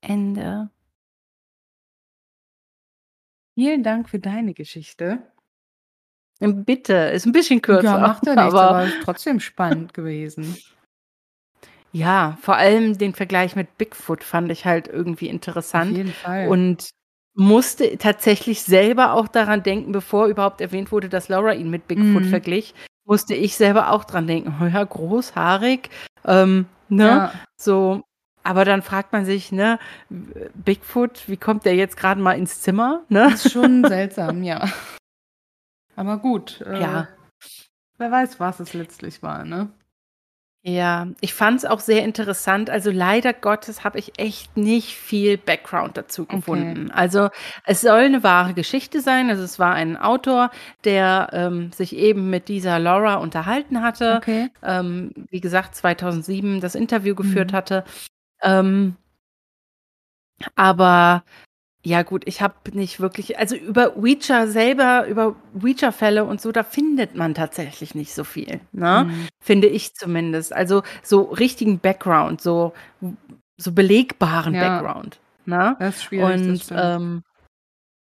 Ende. Vielen Dank für deine Geschichte. Bitte, ist ein bisschen kürzer. Ja, macht ja nichts, aber, aber ist trotzdem spannend gewesen. *laughs* Ja, vor allem den Vergleich mit Bigfoot fand ich halt irgendwie interessant. Auf jeden Fall. Und musste tatsächlich selber auch daran denken, bevor überhaupt erwähnt wurde, dass Laura ihn mit Bigfoot mhm. verglich, musste ich selber auch dran denken. Oh ja, großhaarig, ähm, ne? Ja. So, aber dann fragt man sich, ne, Bigfoot, wie kommt der jetzt gerade mal ins Zimmer? Ne? Das ist schon *laughs* seltsam, ja. Aber gut. Äh, ja. Wer weiß, was es letztlich war, ne? Ja, ich fand es auch sehr interessant. Also leider Gottes habe ich echt nicht viel Background dazu gefunden. Okay. Also es soll eine wahre Geschichte sein. Also es war ein Autor, der ähm, sich eben mit dieser Laura unterhalten hatte. Okay. Ähm, wie gesagt, 2007 das Interview geführt mhm. hatte. Ähm, aber ja gut, ich habe nicht wirklich, also über Ouija selber, über Ouija-Fälle und so, da findet man tatsächlich nicht so viel, ne? Mhm. Finde ich zumindest. Also so richtigen Background, so, so belegbaren ja. Background. Ne? Das ist schwierig. Und ähm,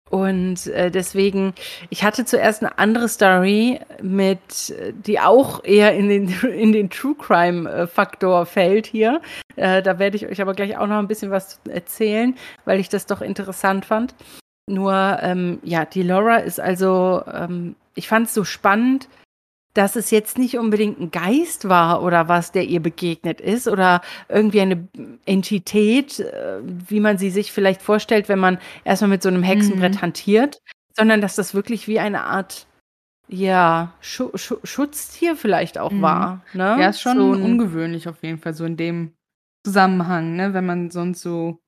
und äh, deswegen, ich hatte zuerst eine andere Story mit, die auch eher in den, *laughs* in den True Crime-Faktor fällt hier. Äh, da werde ich euch aber gleich auch noch ein bisschen was erzählen, weil ich das doch interessant fand. Nur, ähm, ja, die Laura ist also, ähm, ich fand es so spannend, dass es jetzt nicht unbedingt ein Geist war oder was, der ihr begegnet ist oder irgendwie eine Entität, äh, wie man sie sich vielleicht vorstellt, wenn man erstmal mit so einem Hexenbrett mhm. hantiert, sondern dass das wirklich wie eine Art ja, Schu Schu Schutztier vielleicht auch mhm. war. Ne? Ja, ist schon so ungewöhnlich auf jeden Fall, so in dem Zusammenhang, ne? wenn man sonst so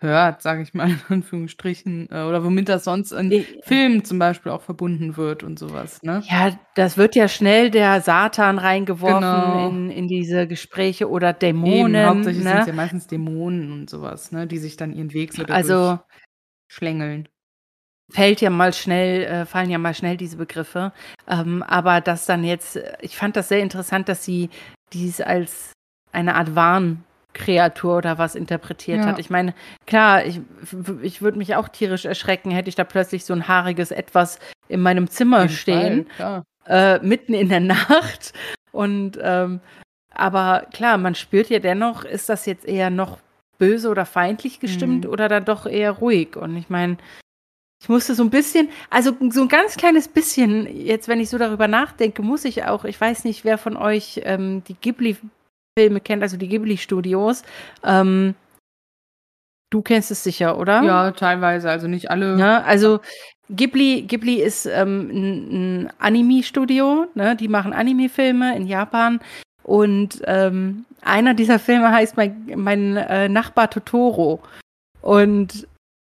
hört, sage ich mal in Anführungsstrichen, äh, oder womit das sonst in E Filmen zum Beispiel auch verbunden wird und sowas, ne? Ja, das wird ja schnell der Satan reingeworfen Genau. in in diese Gespräche oder Eben, Dämonen, hauptsächlich sind's ne? ja meistens Dämonen und sowas, ne, die sich dann ihren Weg so Also schlängeln. fällt ja mal schnell äh, fallen ja mal schnell diese Begriffe. Ähm, aber das dann jetzt ich fand das sehr interessant, dass sie dies als eine Art Warnkreatur oder was interpretiert hat. Ja. Ich meine, klar, ich ich würde mich auch tierisch erschrecken, hätte ich da plötzlich so 'n haariges Etwas in meinem Zimmer jeden stehen, Fall, äh, mitten in der *laughs* Nacht. Und, ähm aber klar, man spürt ja dennoch, ist das jetzt eher noch böse oder feindlich gestimmt Mhm. oder dann doch eher ruhig? Und ich meine, ich musste so 'n bisschen also, so 'n ganz kleines bisschen jetzt, wenn ich so darüber nachdenke, muss ich auch ich weiß nicht, wer von euch, ähm, die Ghibli-Filme kennt, also die Ghibli-Studios. Ähm du kennst es sicher, oder? Ja, teilweise, also nicht alle. Ne, also Ghibli Ghibli ist, ähm, 'n 'n Anime-Studio, ne? Die machen Anime-Filme in Japan. Und, ähm, einer dieser Filme heißt mein mein, äh, Nachbar Totoro. Und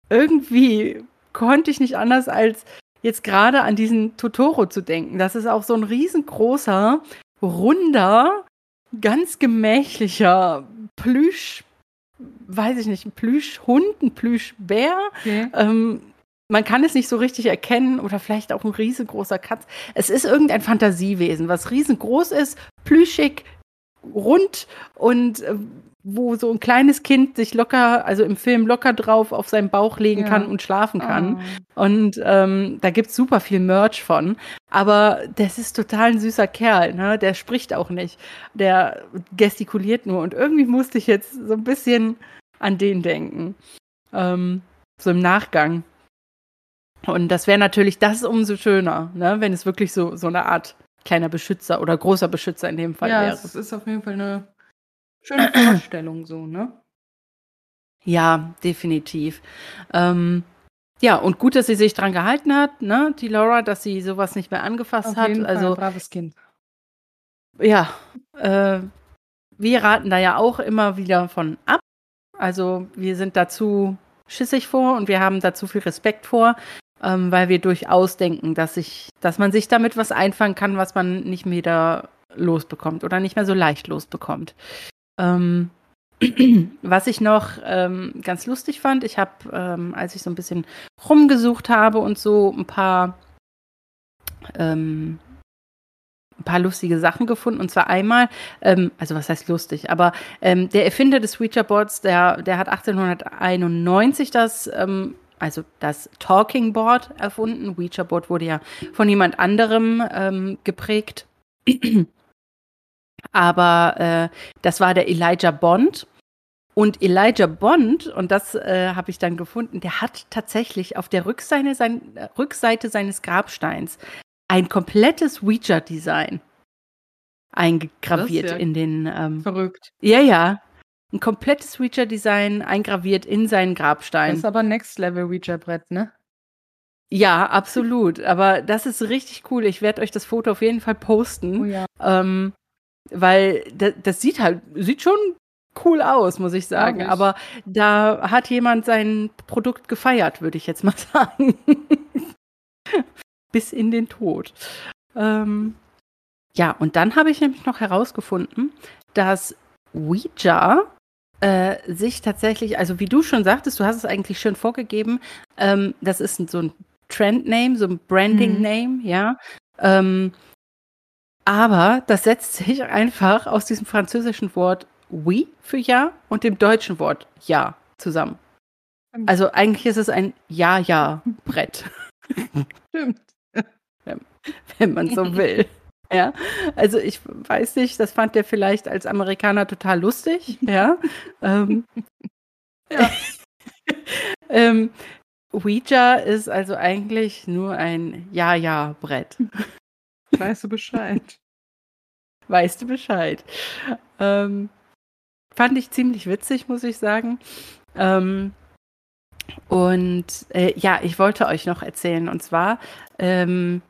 irgendwie konnte ich nicht anders, als jetzt grade an diesen Totoro zu denken. Das ist auch so 'n riesengroßer, runder, ganz gemächlicher Plüsch weiß ich nicht, 'n Plüschhund, 'n Plüschbär. Okay. Ähm, man kann es nicht so richtig erkennen oder vielleicht auch 'n riesengroßer Katz. Es ist irgendein Fantasiewesen, was riesengroß ist, plüschig, rund und, äh, wo so 'n kleines Kind sich locker also im Film locker drauf auf seinen Bauch legen Ja. kann und schlafen kann. Oh. Und, ähm, da gibt's super viel Merch von. Aber das ist total 'n süßer Kerl, ne? Der spricht auch nicht. Der gestikuliert nur. Und irgendwie musste ich jetzt so 'n bisschen an den denken, ähm, so im Nachgang. Und das wäre natürlich das umso schöner, ne, wenn es wirklich so so 'ne Art kleiner Beschützer oder großer Beschützer in dem Fall Ja, wäre. es ist auf jeden Fall 'ne schöne *clears throat* Vorstellung so, ne? Ja, definitiv. Ähm, ja, und gut, dass sie sich dran gehalten hat, ne, die Laura, dass sie so was nicht mehr angefasst Auf hat. jeden Fall, Also braves Kind. ja, äh, wir raten da ja auch immer wieder von ab. Also, wir sind da zu schissig vor und wir haben da zu viel Respekt vor, ähm, weil wir durchaus denken, dass sich dass man sich damit was einfangen kann, was man nicht wieder losbekommt oder nicht mehr so leicht losbekommt. Ähm, *clears throat* was ich noch, ähm, ganz lustig fand, ich habe, ähm, als ich so 'n bisschen rumgesucht habe und so 'n paar ähm 'n paar lustige Sachen gefunden. Und zwar einmal ähm, also was heißt lustig, aber, ähm, der Erfinder des Ouija Boards, der der hat 1891 das, ähm also das Talking Board erfunden. Ouija Board wurde ja von jemand anderem, geprägt. *clears throat* Aber, äh, das war der Elijah Bond. Und Elijah Bond, und das, äh, habe ich dann gefunden, der hat tatsächlich auf der Rückseine sein Rückseite seines Grabsteins ein komplettes Ouija-Design eingegraviert ja in den, ähm Verrückt. ja, ja. 'N komplettes Ouija-Design eingraviert in seinen Das Grabstein. ist aber Next Level Ouija-Brett, ne? Ja, absolut. Aber das ist richtig cool. Ich werde euch das Foto auf jeden Fall Oh posten, ja. ähm, weil da das sieht halt sieht schon cool aus, muss ich sagen. Ich. Aber da hat jemand sein Produkt gefeiert, würde ich jetzt mal *laughs* sagen. Bis in den Tod. Ähm, ja, und dann habe ich nämlich noch herausgefunden, dass Ouija, äh, sich tatsächlich also wie du schon sagtest, du hast es eigentlich schön vorgegeben, ähm, das ist so 'n Trend-Name, so 'n Mhm. Branding-Name, ja. Ähm, aber das setzt sich einfach aus diesem französischen Wort „oui“ für Ja und dem deutschen Wort „Ja“ zusammen. Stimmt. Also, eigentlich ist es ein Ja-Ja-Brett. *laughs* Stimmt. wenn man so will. *laughs* Ja, also ich weiß nicht, das fand der vielleicht als Amerikaner total lustig, ja. *laughs* ähm, Ja. ähm, Ouija ist also eigentlich nur ein Ja-Ja-Brett. Weißt du Bescheid. Weißt du Bescheid. Ähm, fand ich ziemlich witzig, muss ich sagen. Ähm, und äh, ja, ich wollte euch noch erzählen, und zwar, ähm,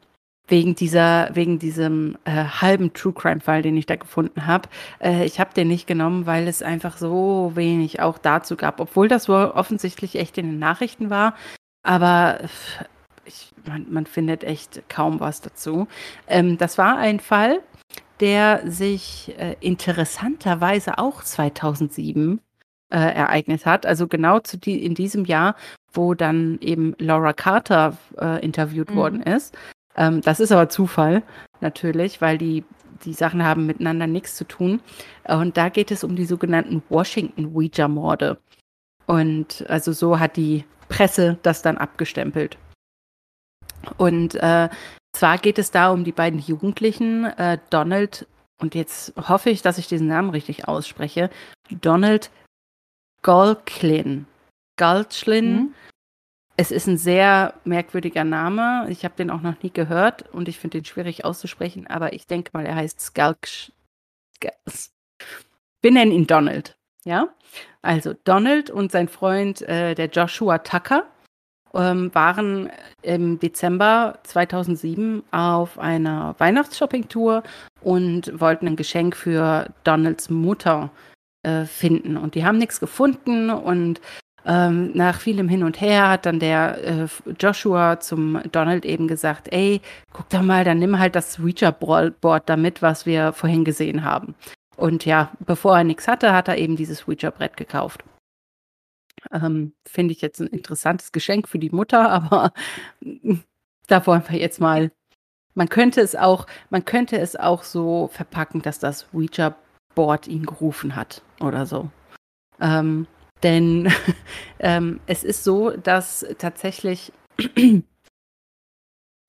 wegen dieser, wegen diesem äh, halben True Crime-Fall, den ich da gefunden habe. Äh, ich habe den nicht genommen, weil es einfach so wenig auch dazu gab, obwohl das wohl offensichtlich echt in den Nachrichten war. Aber ich, man, man, findet echt kaum was dazu. Ähm, das war ein Fall, der sich äh, interessanterweise auch 2007 äh, ereignet hat. Also genau zu die, in diesem Jahr, wo dann eben Laura Carter äh, interviewt mhm. worden ist. Ähm, das ist aber Zufall, natürlich, weil die, die Sachen haben miteinander nichts zu tun. Und da geht es um die sogenannten Washington Ouija-Morde. Und also so hat die Presse das dann abgestempelt. Und äh, zwar geht es da um die beiden Jugendlichen, äh, Donald, und jetzt hoffe ich, dass ich diesen Namen richtig ausspreche, Donald Golklin. Galchlin. Mhm. Es ist ein sehr merkwürdiger Name. Ich habe den auch noch nie gehört und ich finde den schwierig auszusprechen, aber ich denke mal, er heißt Skalk. Wir nennen ihn Donald. Ja, also Donald und sein Freund, äh, der Joshua Tucker, ähm, waren im Dezember 2007 auf einer Weihnachtsshopping-Tour und wollten ein Geschenk für Donalds Mutter äh, finden. Und die haben nichts gefunden und ähm, nach vielem Hin und Her hat dann der äh, Joshua zum Donald eben gesagt, ey, guck doch mal, dann nimm halt das Ouija-Board damit, was wir vorhin gesehen haben. Und ja, bevor er nichts hatte, hat er eben dieses Ouija-Brett gekauft. Ähm, Finde ich jetzt ein interessantes Geschenk für die Mutter, *laughs* aber da wollen wir jetzt mal. Man könnte es auch, man könnte es auch so verpacken, dass das Ouija-Board ihn gerufen hat oder so. Ähm, denn *laughs* ähm, es ist so, dass tatsächlich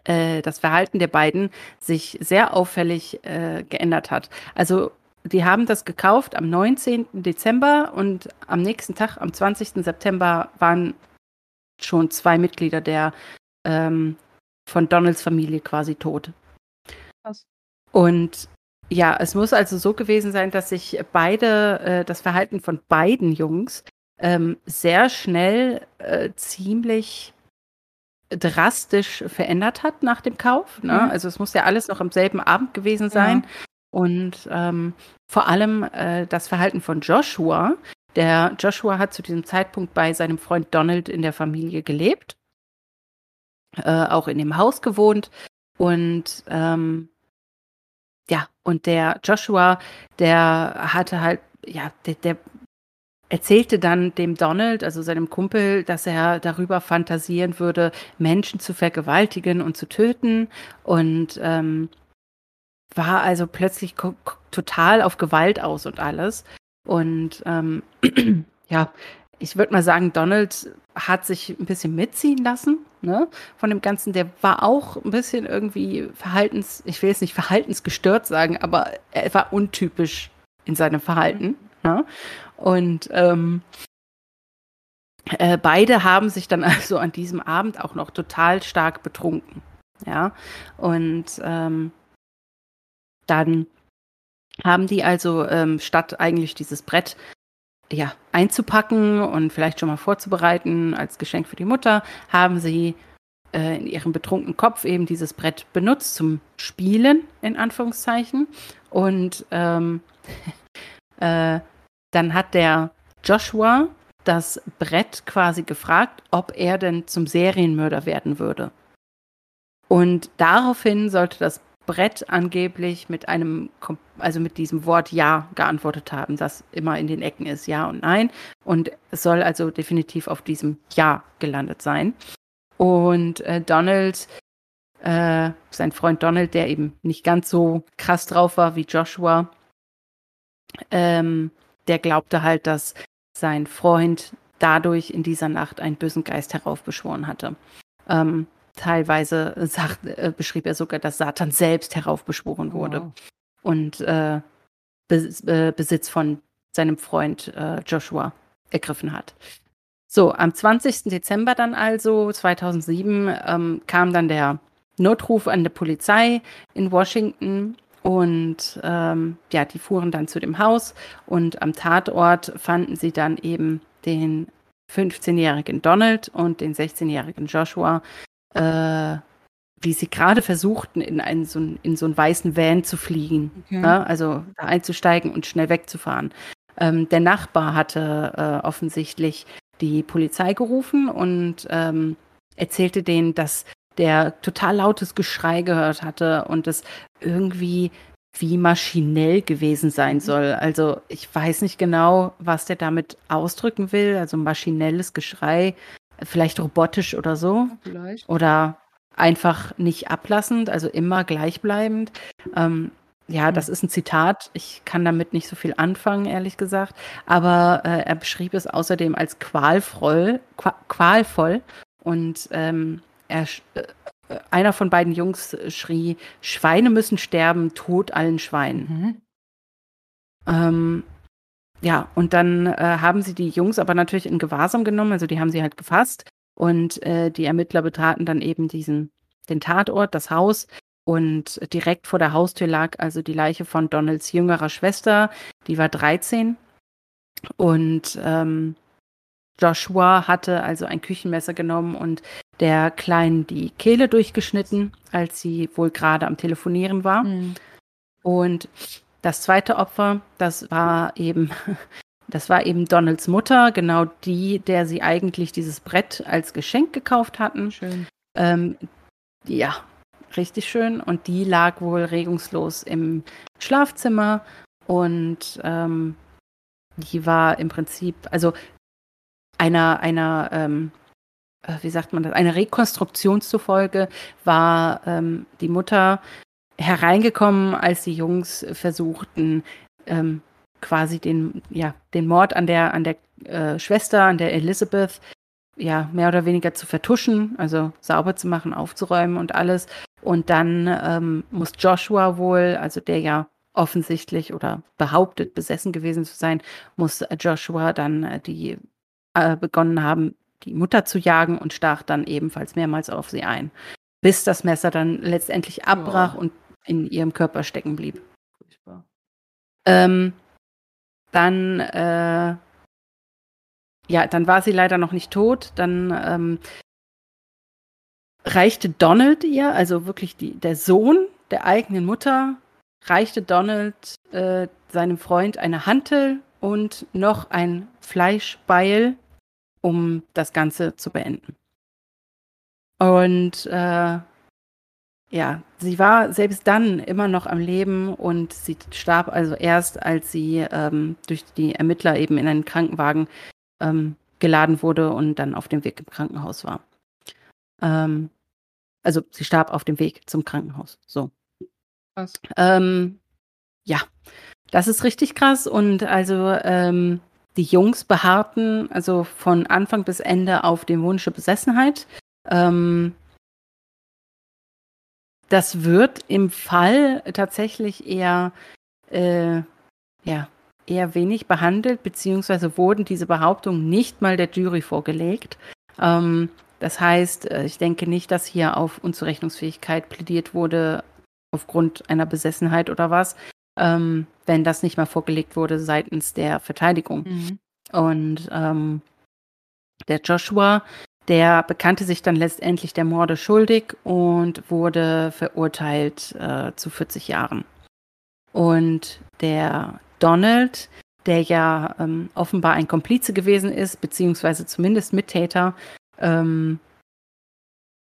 äh, das Verhalten der beiden sich sehr auffällig äh, geändert hat. Also die haben das gekauft am 19. Dezember und am nächsten Tag, am 20. September, waren schon zwei Mitglieder der ähm, von Donalds Familie quasi tot. Was? Und ja, es muss also so gewesen sein, dass sich beide, äh, das Verhalten von beiden Jungs ähm, sehr schnell äh, ziemlich drastisch verändert hat nach dem Kauf. Ne? Mhm. Also es muss ja alles noch am selben Abend gewesen sein. Ja. Und ähm, vor allem äh, das Verhalten von Joshua. Der Joshua hat zu diesem Zeitpunkt bei seinem Freund Donald in der Familie gelebt, äh, auch in dem Haus gewohnt. Und ähm, ja, und der Joshua, der hatte halt, ja, der, der erzählte dann dem Donald, also seinem Kumpel, dass er darüber fantasieren würde, Menschen zu vergewaltigen und zu töten. Und ähm, war also plötzlich total auf Gewalt aus und alles. Und ähm, *clears throat* ja, ich würde mal sagen, Donald hat sich ein bisschen mitziehen lassen, ne, von dem Ganzen. Der war auch ein bisschen irgendwie verhaltens, ich will jetzt nicht verhaltensgestört sagen, aber er war untypisch in seinem Verhalten. Ne? Und ähm, äh, beide haben sich dann *laughs* also an diesem Abend auch noch total stark betrunken. Ja, und ähm, dann haben die also ähm, statt eigentlich dieses Brett ja, einzupacken und vielleicht schon mal vorzubereiten als Geschenk für die Mutter, haben sie äh, in ihrem betrunkenen Kopf eben dieses Brett benutzt zum Spielen, in Anführungszeichen. Und ähm, *laughs* äh, dann hat der Joshua das Brett quasi gefragt, ob er denn zum Serienmörder werden würde. Und daraufhin sollte das Brett angeblich mit einem, also mit diesem Wort Ja geantwortet haben, das immer in den Ecken ist, Ja und Nein. Und es soll also definitiv auf diesem Ja gelandet sein. Und äh, Donald, äh, sein Freund Donald, der eben nicht ganz so krass drauf war wie Joshua, ähm, der glaubte halt, dass sein Freund dadurch in dieser Nacht einen bösen Geist heraufbeschworen hatte. Ähm, Teilweise sagt, äh, beschrieb er sogar, dass Satan selbst heraufbeschworen wurde wow. und äh, Bes äh, Besitz von seinem Freund äh, Joshua ergriffen hat. So, am 20. Dezember dann also 2007 ähm, kam dann der Notruf an die Polizei in Washington und ähm, ja, die fuhren dann zu dem Haus und am Tatort fanden sie dann eben den 15-jährigen Donald und den 16-jährigen Joshua, äh, wie sie gerade versuchten, in einen so, in so einen weißen Van zu fliegen. Okay. Ja, also da einzusteigen und schnell wegzufahren. Ähm, der Nachbar hatte äh, offensichtlich die Polizei gerufen und ähm, erzählte denen, dass der total lautes Geschrei gehört hatte und es irgendwie wie maschinell gewesen sein mhm. soll. Also ich weiß nicht genau, was der damit ausdrücken will. Also maschinelles Geschrei, vielleicht robotisch oder so. Vielleicht. Oder einfach nicht ablassend, also immer gleichbleibend. Ähm, ja, mhm. das ist ein Zitat. Ich kann damit nicht so viel anfangen, ehrlich gesagt. Aber äh, er beschrieb es außerdem als qualvoll, qualvoll und ähm, er, äh, einer von beiden Jungs schrie, Schweine müssen sterben, tot allen Schweinen. Mhm. Ähm, ja, und dann äh, haben sie die Jungs aber natürlich in Gewahrsam genommen, also die haben sie halt gefasst und äh, die Ermittler betraten dann eben diesen, den Tatort, das Haus und direkt vor der Haustür lag also die Leiche von Donalds jüngerer Schwester, die war 13 und ähm, Joshua hatte also ein Küchenmesser genommen und der Kleinen die Kehle durchgeschnitten, als sie wohl gerade am Telefonieren war. Mhm. Und das zweite Opfer, das war eben, *laughs* das war eben Donalds Mutter, genau die, der sie eigentlich dieses Brett als Geschenk gekauft hatten. Schön. Ähm, ja, richtig schön. Und die lag wohl regungslos im Schlafzimmer und ähm, die war im Prinzip, also einer, einer ähm, äh, wie sagt man das, einer Rekonstruktion zufolge war ähm, die Mutter hereingekommen, als die Jungs versuchten, ähm, quasi den, ja, den Mord an der, an der äh, Schwester, an der Elizabeth, ja, mehr oder weniger zu vertuschen, also sauber zu machen, aufzuräumen und alles. Und dann ähm, muss Joshua wohl, also der ja offensichtlich oder behauptet besessen gewesen zu sein, muss Joshua dann äh, die äh, begonnen haben, die Mutter zu jagen und stach dann ebenfalls mehrmals auf sie ein, bis das Messer dann letztendlich abbrach oh. und in ihrem Körper stecken blieb. Ähm, dann, äh, ja, dann war sie leider noch nicht tot. Dann ähm, reichte Donald ihr, also wirklich die, der Sohn der eigenen Mutter, reichte Donald äh, seinem Freund eine Hantel und noch ein Fleischbeil um das Ganze zu beenden. Und äh, ja, sie war selbst dann immer noch am Leben und sie starb also erst, als sie ähm, durch die Ermittler eben in einen Krankenwagen ähm, geladen wurde und dann auf dem Weg im Krankenhaus war. Ähm, also sie starb auf dem Weg zum Krankenhaus. So. Krass. Ähm, ja, das ist richtig krass und also ähm, die Jungs beharrten also von Anfang bis Ende auf dem Wunsch der Besessenheit. Ähm, das wird im Fall tatsächlich eher, äh, ja, eher wenig behandelt, beziehungsweise wurden diese Behauptungen nicht mal der Jury vorgelegt. Ähm, das heißt, äh, ich denke nicht, dass hier auf Unzurechnungsfähigkeit plädiert wurde aufgrund einer Besessenheit oder was, ähm, wenn das nicht mal vorgelegt wurde seitens der Verteidigung. Mhm. Und ähm, der Joshua, der bekannte sich dann letztendlich der Morde schuldig und wurde verurteilt äh, zu 40 Jahren. Und der Donald, der ja ähm, offenbar ein Komplize gewesen ist, beziehungsweise zumindest Mittäter, ähm,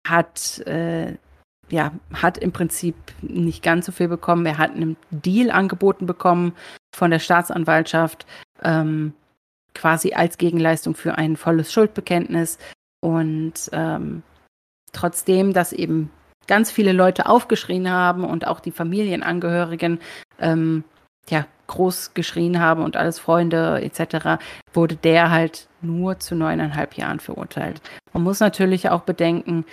hat äh, ja, hat im Prinzip nicht ganz so viel bekommen. Er hat einen Deal angeboten bekommen von der Staatsanwaltschaft, ähm, quasi als Gegenleistung für ein volles Schuldbekenntnis. Und ähm, trotzdem, dass eben ganz viele Leute aufgeschrien haben und auch die Familienangehörigen ähm, ja, groß geschrien haben und alles Freunde etc., wurde der halt nur zu neuneinhalb Jahren verurteilt. Man muss natürlich auch bedenken,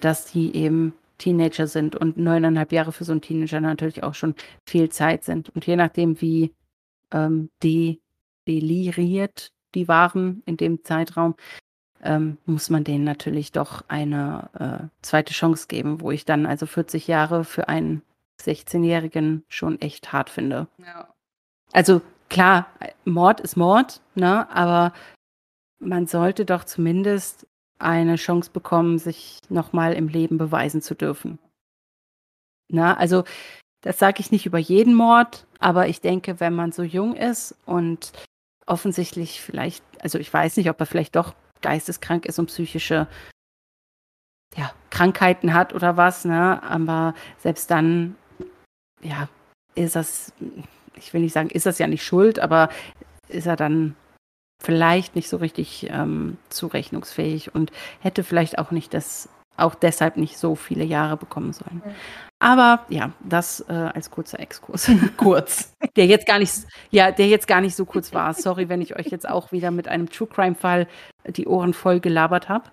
dass die eben Teenager sind und neuneinhalb Jahre für so einen Teenager natürlich auch schon viel Zeit sind. Und je nachdem, wie ähm, die deliriert die waren in dem Zeitraum, ähm, muss man denen natürlich doch eine äh, zweite Chance geben, wo ich dann also 40 Jahre für einen 16-Jährigen schon echt hart finde. Ja. Also klar, Mord ist Mord, ne? Aber man sollte doch zumindest eine Chance bekommen, sich nochmal im Leben beweisen zu dürfen. Na, also das sage ich nicht über jeden Mord, aber ich denke, wenn man so jung ist und offensichtlich vielleicht, also ich weiß nicht, ob er vielleicht doch geisteskrank ist und psychische ja, Krankheiten hat oder was, ne? Aber selbst dann, ja, ist das, ich will nicht sagen, ist das ja nicht schuld, aber ist er dann vielleicht nicht so richtig ähm, zurechnungsfähig und hätte vielleicht auch nicht das, auch deshalb nicht so viele Jahre bekommen sollen. Mhm. Aber ja, das äh, als kurzer Exkurs. *laughs* kurz. Der jetzt gar nicht, ja, der jetzt gar nicht so kurz war. Sorry, wenn ich euch jetzt auch wieder mit einem True Crime Fall die Ohren voll gelabert habe.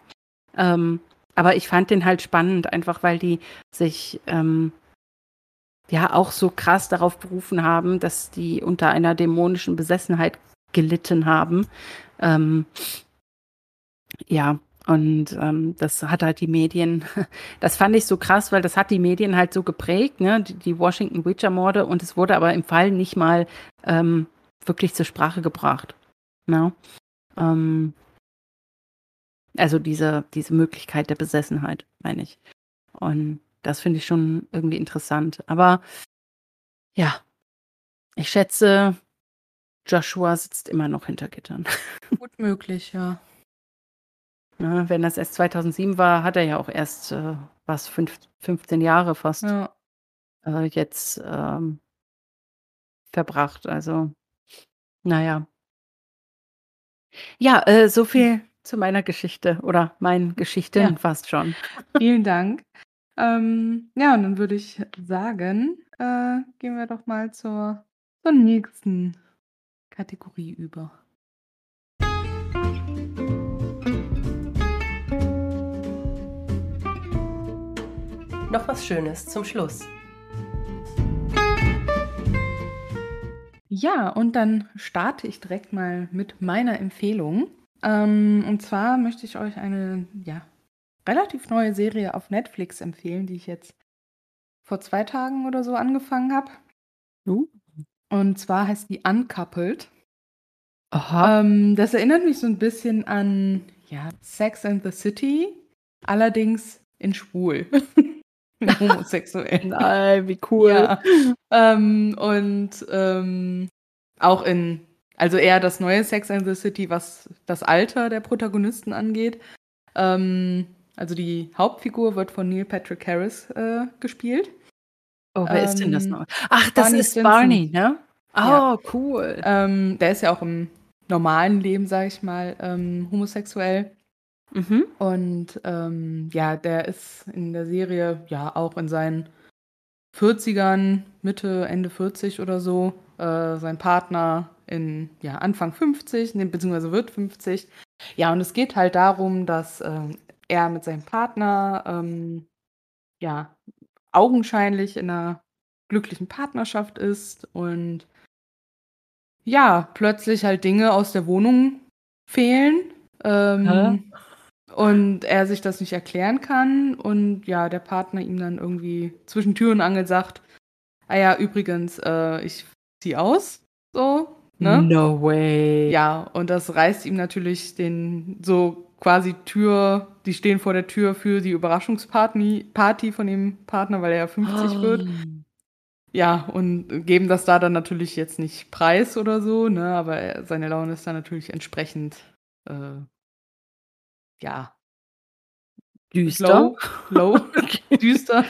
Ähm, aber ich fand den halt spannend, einfach weil die sich ähm, ja auch so krass darauf berufen haben, dass die unter einer dämonischen Besessenheit gelitten haben. Ähm, ja, und ähm, das hat halt die Medien, *laughs* das fand ich so krass, weil das hat die Medien halt so geprägt, ne? die, die Washington Witcher-Morde, und es wurde aber im Fall nicht mal ähm, wirklich zur Sprache gebracht. Ne? Ähm, also diese, diese Möglichkeit der Besessenheit, meine ich. Und das finde ich schon irgendwie interessant. Aber ja, ich schätze, Joshua sitzt immer noch hinter Gittern. *laughs* Gut möglich, ja. Ne, wenn das erst 2007 war, hat er ja auch erst, äh, was, fünf, 15 Jahre fast Ja. äh, jetzt ähm, verbracht. Also, naja. Ja, äh, so viel zu meiner Geschichte oder meinen Geschichten Ja. fast schon. Vielen Dank. Ähm, ja, und dann würde ich sagen, äh, gehen wir doch mal zur, zur nächsten Kategorie über. Noch was Schönes zum Schluss. Ja, und dann starte ich direkt mal mit meiner Empfehlung. Ähm, und zwar möchte ich euch eine ja, relativ neue Serie auf Netflix empfehlen, die ich jetzt vor zwei Tagen oder so angefangen habe. Uh. Und zwar heißt die Uncoupled. Aha. Ähm, das erinnert mich so ein bisschen an ja, Sex and the City, allerdings in schwul. *laughs* Homosexuell. *laughs* Nein, wie cool. Ja. Ähm, und ähm, auch in, also eher das neue Sex and the City, was das Alter der Protagonisten angeht. Ähm, also die Hauptfigur wird von Neil Patrick Harris äh, gespielt. Oh, wer ist denn das Ähm, noch? Ach, das Barney ist Stinson. Barney, ne? Oh, Ja. cool. Ähm, der ist ja auch im normalen Leben, sag ich mal, ähm, homosexuell. Mhm. Und ähm, ja, der ist in der Serie ja auch in seinen 40ern, Mitte, Ende 40 oder so. Äh, sein Partner in ja, Anfang 50, ne, beziehungsweise wird 50. Ja, und es geht halt darum, dass ähm, er mit seinem Partner ähm, ja augenscheinlich in einer glücklichen Partnerschaft ist und ja, plötzlich halt Dinge aus der Wohnung fehlen. Ähm, und er sich das nicht erklären kann und ja, der Partner ihm dann irgendwie zwischen Tür und Angel sagt, ah ja, übrigens, äh, ich zieh aus, so, ne? No way. Ja, und das reißt ihm natürlich den so quasi Tür, die stehen vor der Tür für die Überraschungsparty Party von dem Partner, weil er ja 50 wird. Ja, und geben das da dann natürlich jetzt nicht preis oder so, ne? Aber er, seine Laune ist dann natürlich entsprechend, äh, ja, Düster. low, low *laughs* düster.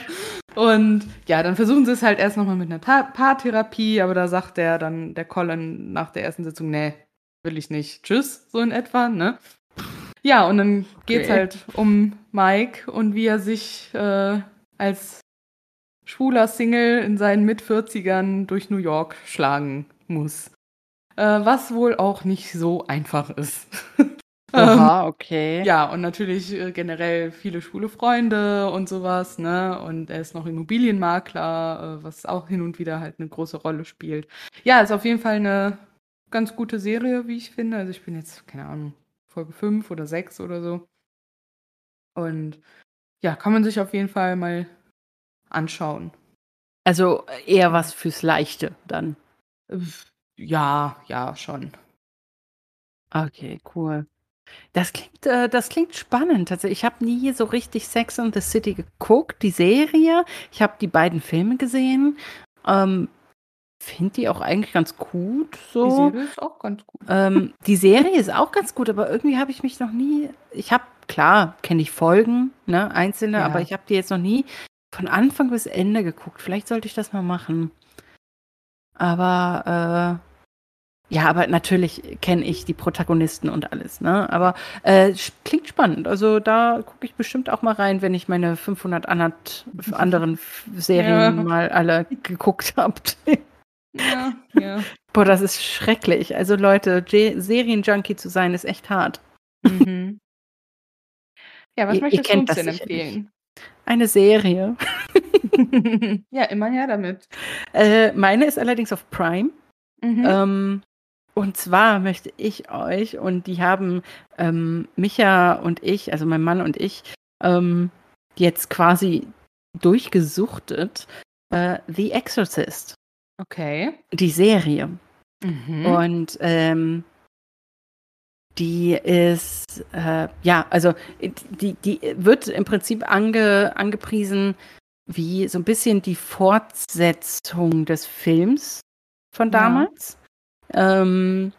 Und ja, dann versuchen sie es halt erst nochmal mit einer Ta Paartherapie, aber da sagt der dann, der Colin nach der ersten Sitzung, nee, will ich nicht. Tschüss, so in etwa, ne? Ja, und dann geht's Okay. halt um Mike und wie er sich äh, als schwuler Single in seinen Mit-40ern durch New York schlagen muss. Äh, was wohl auch nicht so einfach ist. *laughs* Ähm, Aha, okay. ja, und natürlich äh, generell viele schwule Freunde und sowas, ne? Und er ist noch Immobilienmakler, äh, was auch hin und wieder halt eine große Rolle spielt. Ja, ist auf jeden Fall eine ganz gute Serie, wie ich finde. Also ich bin jetzt, keine Ahnung, Folge 5 oder 6 oder so. Und ja, kann man sich auf jeden Fall mal anschauen. Also eher was fürs Leichte dann. Ja, ja, schon. Okay, cool. Das klingt, äh, das klingt spannend. Also ich habe nie so richtig Sex and the City geguckt, die Serie. Ich habe die beiden Filme gesehen. Ähm, Finde die auch eigentlich ganz gut. So. Die Serie ist auch ganz gut. Ähm, die Serie ist auch ganz gut, aber irgendwie habe ich mich noch nie. Ich habe, klar, kenne ich Folgen, ne, einzelne, Ja. aber ich habe die jetzt noch nie von Anfang bis Ende geguckt. Vielleicht sollte ich das mal machen. Aber äh, ja, aber natürlich kenne ich die Protagonisten und alles, ne? Aber äh, klingt spannend. Also da gucke ich bestimmt auch mal rein, wenn ich meine 500 andern, anderen *laughs* Serien Ja. mal alle geguckt habe. Ja, ja. *laughs* Boah, das ist schrecklich. Also Leute, Serienjunkie zu sein, ist echt hart. Mhm. *laughs* Ja, was Ihr- ihr möchtest du kennt uns denn empfehlen? Eine Serie. ja, immer her damit. Äh, meine ist allerdings auf Prime. Mhm. Ähm, und zwar möchte ich euch, und die haben ähm, Micha und ich, also mein Mann und ich, ähm, jetzt quasi durchgesuchtet, äh, The Exorcist, okay. die Serie. Mhm. Und ähm, die ist, äh, ja, also die, die wird im Prinzip ange, angepriesen wie so ein bisschen die Fortsetzung des Films von Ja. Ähm,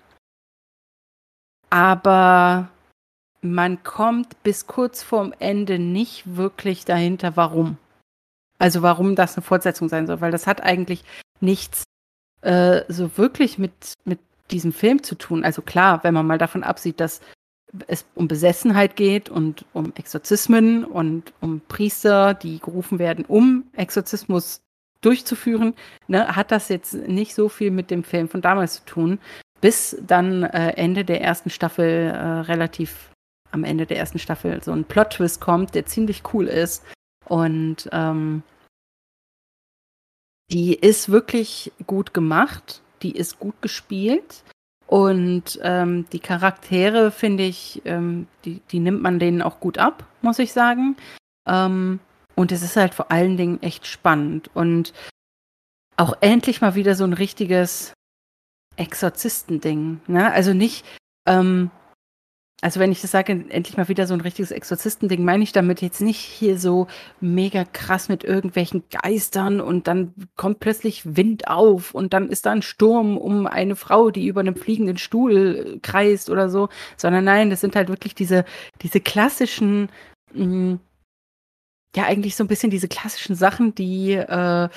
aber man kommt bis kurz vorm Ende nicht wirklich dahinter, warum. Also warum das eine Fortsetzung sein soll, weil das hat eigentlich nichts äh, so wirklich mit, mit diesem Film zu tun. Also klar, wenn man mal davon absieht, dass es um Besessenheit geht und um Exorzismen und um Priester, die gerufen werden, um Exorzismus durchzuführen, ne, hat das jetzt nicht so viel mit dem Film von damals zu tun, bis dann äh, Ende der ersten Staffel äh, relativ am Ende der ersten Staffel so ein Plot-Twist kommt, der ziemlich cool ist. Und ähm, die ist wirklich gut gemacht, die ist gut gespielt. Und ähm, die Charaktere, finde ich, ähm, die, die nimmt man denen auch gut ab, muss ich sagen. Ähm, und es ist halt vor allen Dingen echt spannend. Und auch endlich mal wieder so ein richtiges Exorzistending. Ne? Also nicht, ähm, also wenn ich das sage, endlich mal wieder so ein richtiges Exorzistending, meine ich damit jetzt nicht hier so mega krass mit irgendwelchen Geistern und dann kommt plötzlich Wind auf und dann ist da ein Sturm um eine Frau, die über einem fliegenden Stuhl äh, kreist oder so, sondern nein, das sind halt wirklich diese, diese klassischen, mh, ja eigentlich so ein bisschen diese klassischen Sachen, die, äh,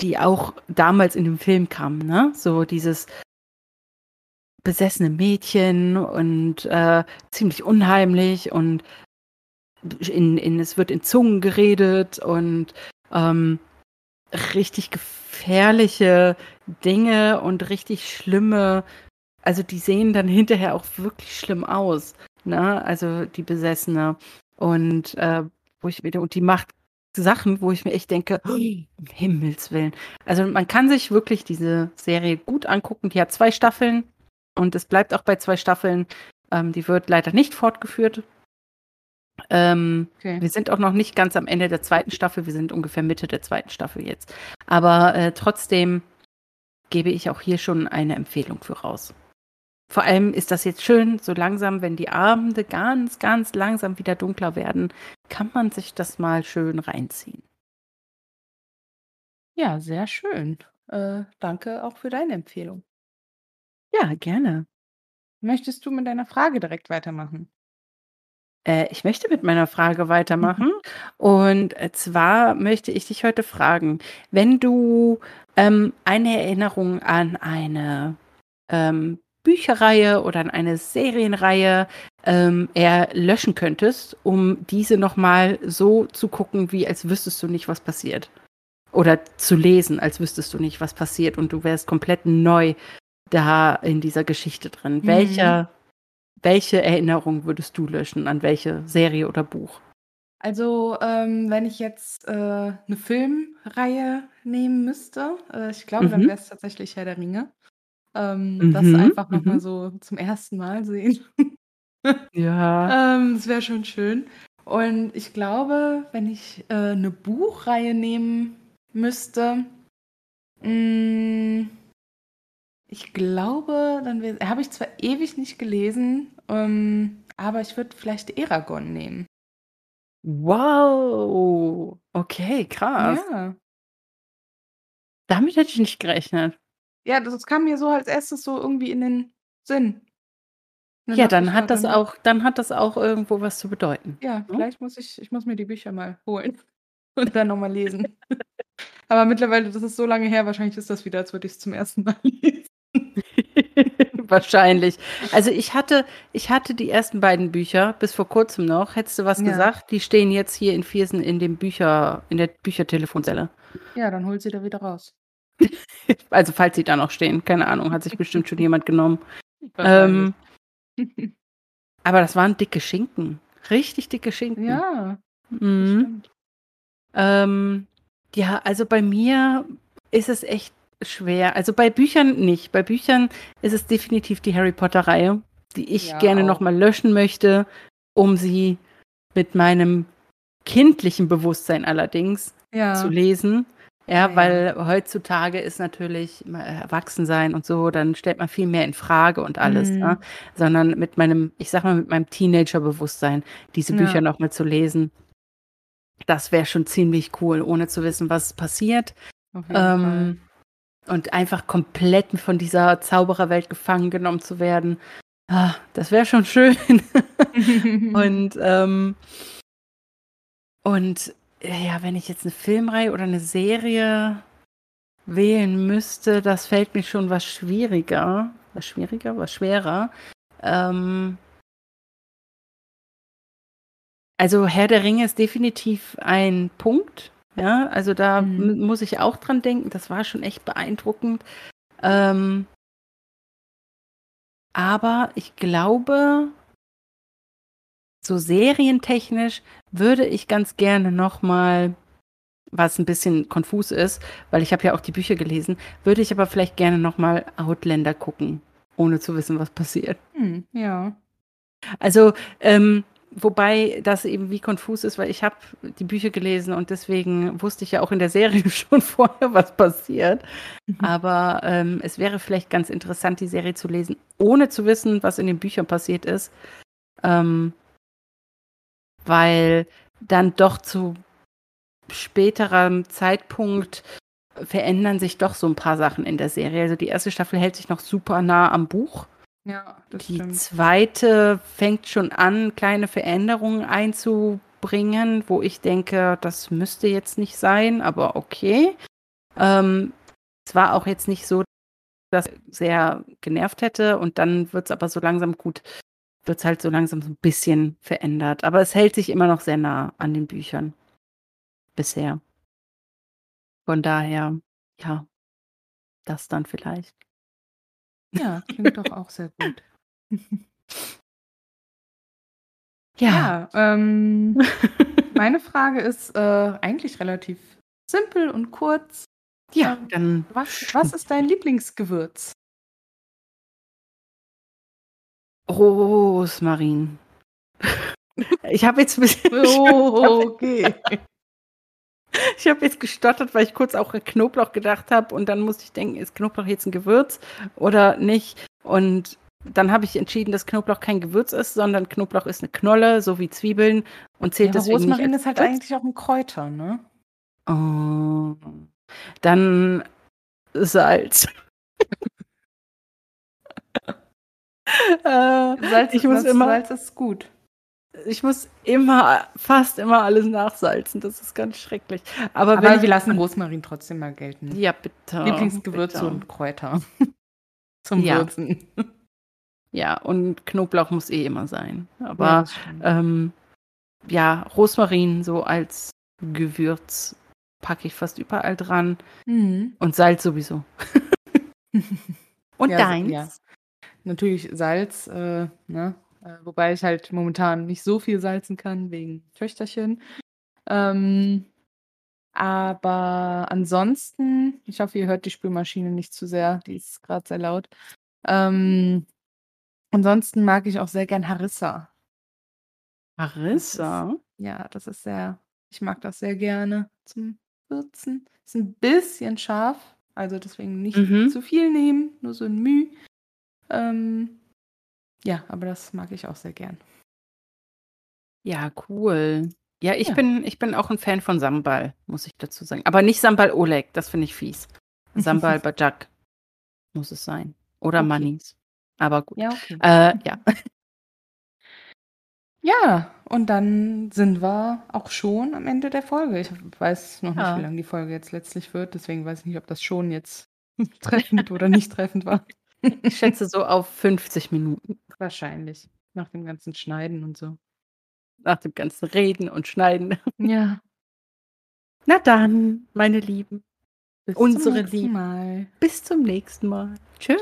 die auch damals in dem Film kamen, ne? So dieses besessene Mädchen und äh, ziemlich unheimlich und in, in, es wird in Zungen geredet und ähm, richtig gefährliche Dinge und richtig schlimme, also die sehen dann hinterher auch wirklich schlimm aus, ne? Also die Besessene und äh, wo ich wieder und die macht Sachen, wo ich mir echt denke, oh, um Himmels Willen. Also man kann sich wirklich diese Serie gut angucken. Die hat zwei Staffeln und es bleibt auch bei zwei Staffeln. Ähm, die wird leider nicht fortgeführt. Ähm, okay. wir sind auch noch nicht ganz am Ende der zweiten Staffel. Wir sind ungefähr Mitte der zweiten Staffel jetzt. Aber äh, trotzdem gebe ich auch hier schon eine Empfehlung für raus. Vor allem ist das jetzt schön, so langsam, wenn die Abende ganz, ganz langsam wieder dunkler werden, kann man sich das mal schön reinziehen. Ja, sehr schön. Äh, danke auch für deine Empfehlung. Ja, gerne. Möchtest du mit deiner Frage direkt weitermachen? Äh, ich möchte mit meiner Frage weitermachen. Und äh, zwar möchte ich dich heute fragen, wenn du ähm, eine Erinnerung an eine ähm, Bücherreihe oder an eine Serienreihe ähm, erlöschen könntest, um diese nochmal so zu gucken, wie als wüsstest du nicht, was passiert. Oder zu lesen, als wüsstest du nicht, was passiert und du wärst komplett neu da in dieser Geschichte drin. Mhm. Welcher, welche Erinnerung würdest du löschen? An welche Serie oder Buch? Also, ähm, wenn ich jetzt äh, eine Filmreihe nehmen müsste, äh, ich glaube, dann Mhm. wäre es tatsächlich Herr der Ringe. Ähm, Das Mhm, einfach noch mal mhm. so zum ersten Mal sehen. *laughs* Ja. Ähm, das wäre schon schön. Und ich glaube, wenn ich äh, eine Buchreihe nehmen müsste, mh, ich glaube, dann habe ich zwar ewig nicht gelesen, ähm, Aber ich würde vielleicht Eragon nehmen. Wow. Okay, krass. Ja. Damit hätte ich nicht gerechnet. Ja, das kam mir so als Erstes so irgendwie in den Sinn. dann Ja, dann ich, hat das dann auch dann hat das auch irgendwo was zu bedeuten, ja, ne? vielleicht muss ich ich muss mir die Bücher mal holen *laughs* und dann noch mal lesen. *laughs* Aber mittlerweile, das ist so lange her, wahrscheinlich ist das wieder, als würde ich's zum ersten Mal *laughs* lesen. Wahrscheinlich. Also, ich hatte ich hatte die ersten beiden Bücher bis vor Kurzem noch. Hättest du was Ja. gesagt? Die stehen jetzt hier in Viersen in dem Bücher in der Büchertelefonzelle. Ja, dann hol sie da wieder raus. *laughs* Also, falls sie da noch stehen, keine Ahnung, hat sich bestimmt schon jemand genommen. Ähm, aber das waren dicke Schinken. Richtig dicke Schinken. Ja, Mhm. Ähm, ja, also bei mir ist es echt schwer. Also bei Büchern nicht. Bei Büchern ist es definitiv die Harry Potter-Reihe, die ich Ja, gerne nochmal löschen möchte, um sie mit meinem kindlichen Bewusstsein allerdings zu Ja. lesen. Ja, weil heutzutage ist natürlich Erwachsensein und so, dann stellt man viel mehr in Frage und alles, ja. Mhm. Sondern mit meinem, ich sag mal, mit meinem Teenager-Bewusstsein, diese Bücher Ja. nochmal zu lesen, das wäre schon ziemlich cool, ohne zu wissen, was passiert. Ähm, und einfach komplett von dieser Zaubererwelt gefangen genommen zu werden. Ah, das wäre schon schön. *laughs* *laughs* und, ähm, und ja, wenn ich jetzt eine Filmreihe oder eine Serie wählen müsste, das fällt mir schon was schwieriger. Was schwieriger, was schwerer. Ähm, also Herr der Ringe ist definitiv ein Punkt. Ja, also da Mhm. muss ich auch dran denken. Das war schon echt beeindruckend. Ähm, aber ich glaube, so serientechnisch würde ich ganz gerne noch mal, was ein bisschen konfus ist, weil ich habe ja auch die Bücher gelesen, würde ich aber vielleicht gerne noch mal Outlander gucken, ohne zu wissen, was passiert. Hm, ja. Also, ähm, wobei das eben wie konfus ist, weil ich habe die Bücher gelesen und deswegen wusste ich ja auch in der Serie *laughs* schon vorher, was passiert. Mhm. Aber ähm, es wäre vielleicht ganz interessant, die Serie zu lesen, ohne zu wissen, was in den Büchern passiert ist. Ähm, weil dann doch zu späterem Zeitpunkt verändern sich doch so ein paar Sachen in der Serie. Also die erste Staffel hält sich noch super nah am Buch. Ja, das Die stimmt. zweite fängt schon an, kleine Veränderungen einzubringen, wo ich denke, das müsste jetzt nicht sein, aber okay. Ähm, es war auch jetzt nicht so, dass sehr genervt hätte und dann wird es aber so langsam gut, wird es halt so langsam so ein bisschen verändert. Aber es hält sich immer noch sehr nah an den Büchern. Bisher. Von daher, ja, das dann vielleicht. Ja, klingt doch auch sehr gut. *laughs* Ja. Ja, ähm, *laughs* meine Frage ist äh, eigentlich relativ simpel und kurz. Ja, Ähm, dann Was, was ist dein Lieblingsgewürz? Rosmarin. Ich habe jetzt ein bisschen Oh, okay. *laughs* ich habe jetzt gestottert, weil ich kurz auch Knoblauch gedacht habe und dann musste ich denken, ist Knoblauch jetzt ein Gewürz oder nicht? Und dann habe ich entschieden, dass Knoblauch kein Gewürz ist, sondern Knoblauch ist eine Knolle, so wie Zwiebeln und Ja, zählt aber deswegen Rosmarin nicht ist halt eigentlich auch ein Kräuter, ne? Oh. Dann Salz. Äh, Salz, ich muss Salz, immer Salz ist gut. ich muss immer, fast immer alles nachsalzen. Das ist ganz schrecklich. Aber, Aber wir lassen Rosmarin trotzdem mal gelten. Ja, bitte. Lieblingsgewürze bitte. und Kräuter. *laughs* Zum Ja. Würzen. Ja, und Knoblauch muss eh immer sein. Ja, Aber stimmt. ähm, ja, Rosmarin so als Gewürz packe ich fast überall dran. Mhm. Und Salz sowieso. *laughs* und Ja, deins? ja. Natürlich Salz, äh, ne? Äh, wobei ich halt momentan nicht so viel salzen kann wegen Töchterchen. Ähm, aber ansonsten, ich hoffe, ihr hört die Spülmaschine nicht zu sehr, die ist gerade sehr laut. Ähm, ansonsten mag ich auch sehr gern Harissa. Harissa? Ja, das ist sehr, ich mag das sehr gerne zum Würzen. Ist ein bisschen scharf, also deswegen nicht Mhm. zu viel nehmen, nur so ein Müh. Ähm, ja, aber das mag ich auch sehr gern. Ja, cool. Ja, ich Ja. bin ich bin auch 'n Fan von Sambal, muss ich dazu sagen. Aber nicht Sambal Oleg, das finde ich fies. *laughs* Sambal Bajak muss es sein. Oder Okay. Manis. Aber gut. Ja, okay. Äh, ja. *laughs* Ja, und dann sind wir auch schon am Ende der Folge. Ich weiß noch nicht, Ja. wie lang die Folge jetzt letztlich wird, deswegen weiß ich nicht, ob das schon jetzt *laughs* treffend oder nicht treffend war. Ich schätze so auf 50 Minuten Wahrscheinlich. Nach dem ganzen Schneiden und so. nach dem ganzen Reden und Schneiden. Ja. Na dann, meine Lieben, Bis Unsere zum nächsten Lieben. Mal. bis zum nächsten Mal. Tschüss.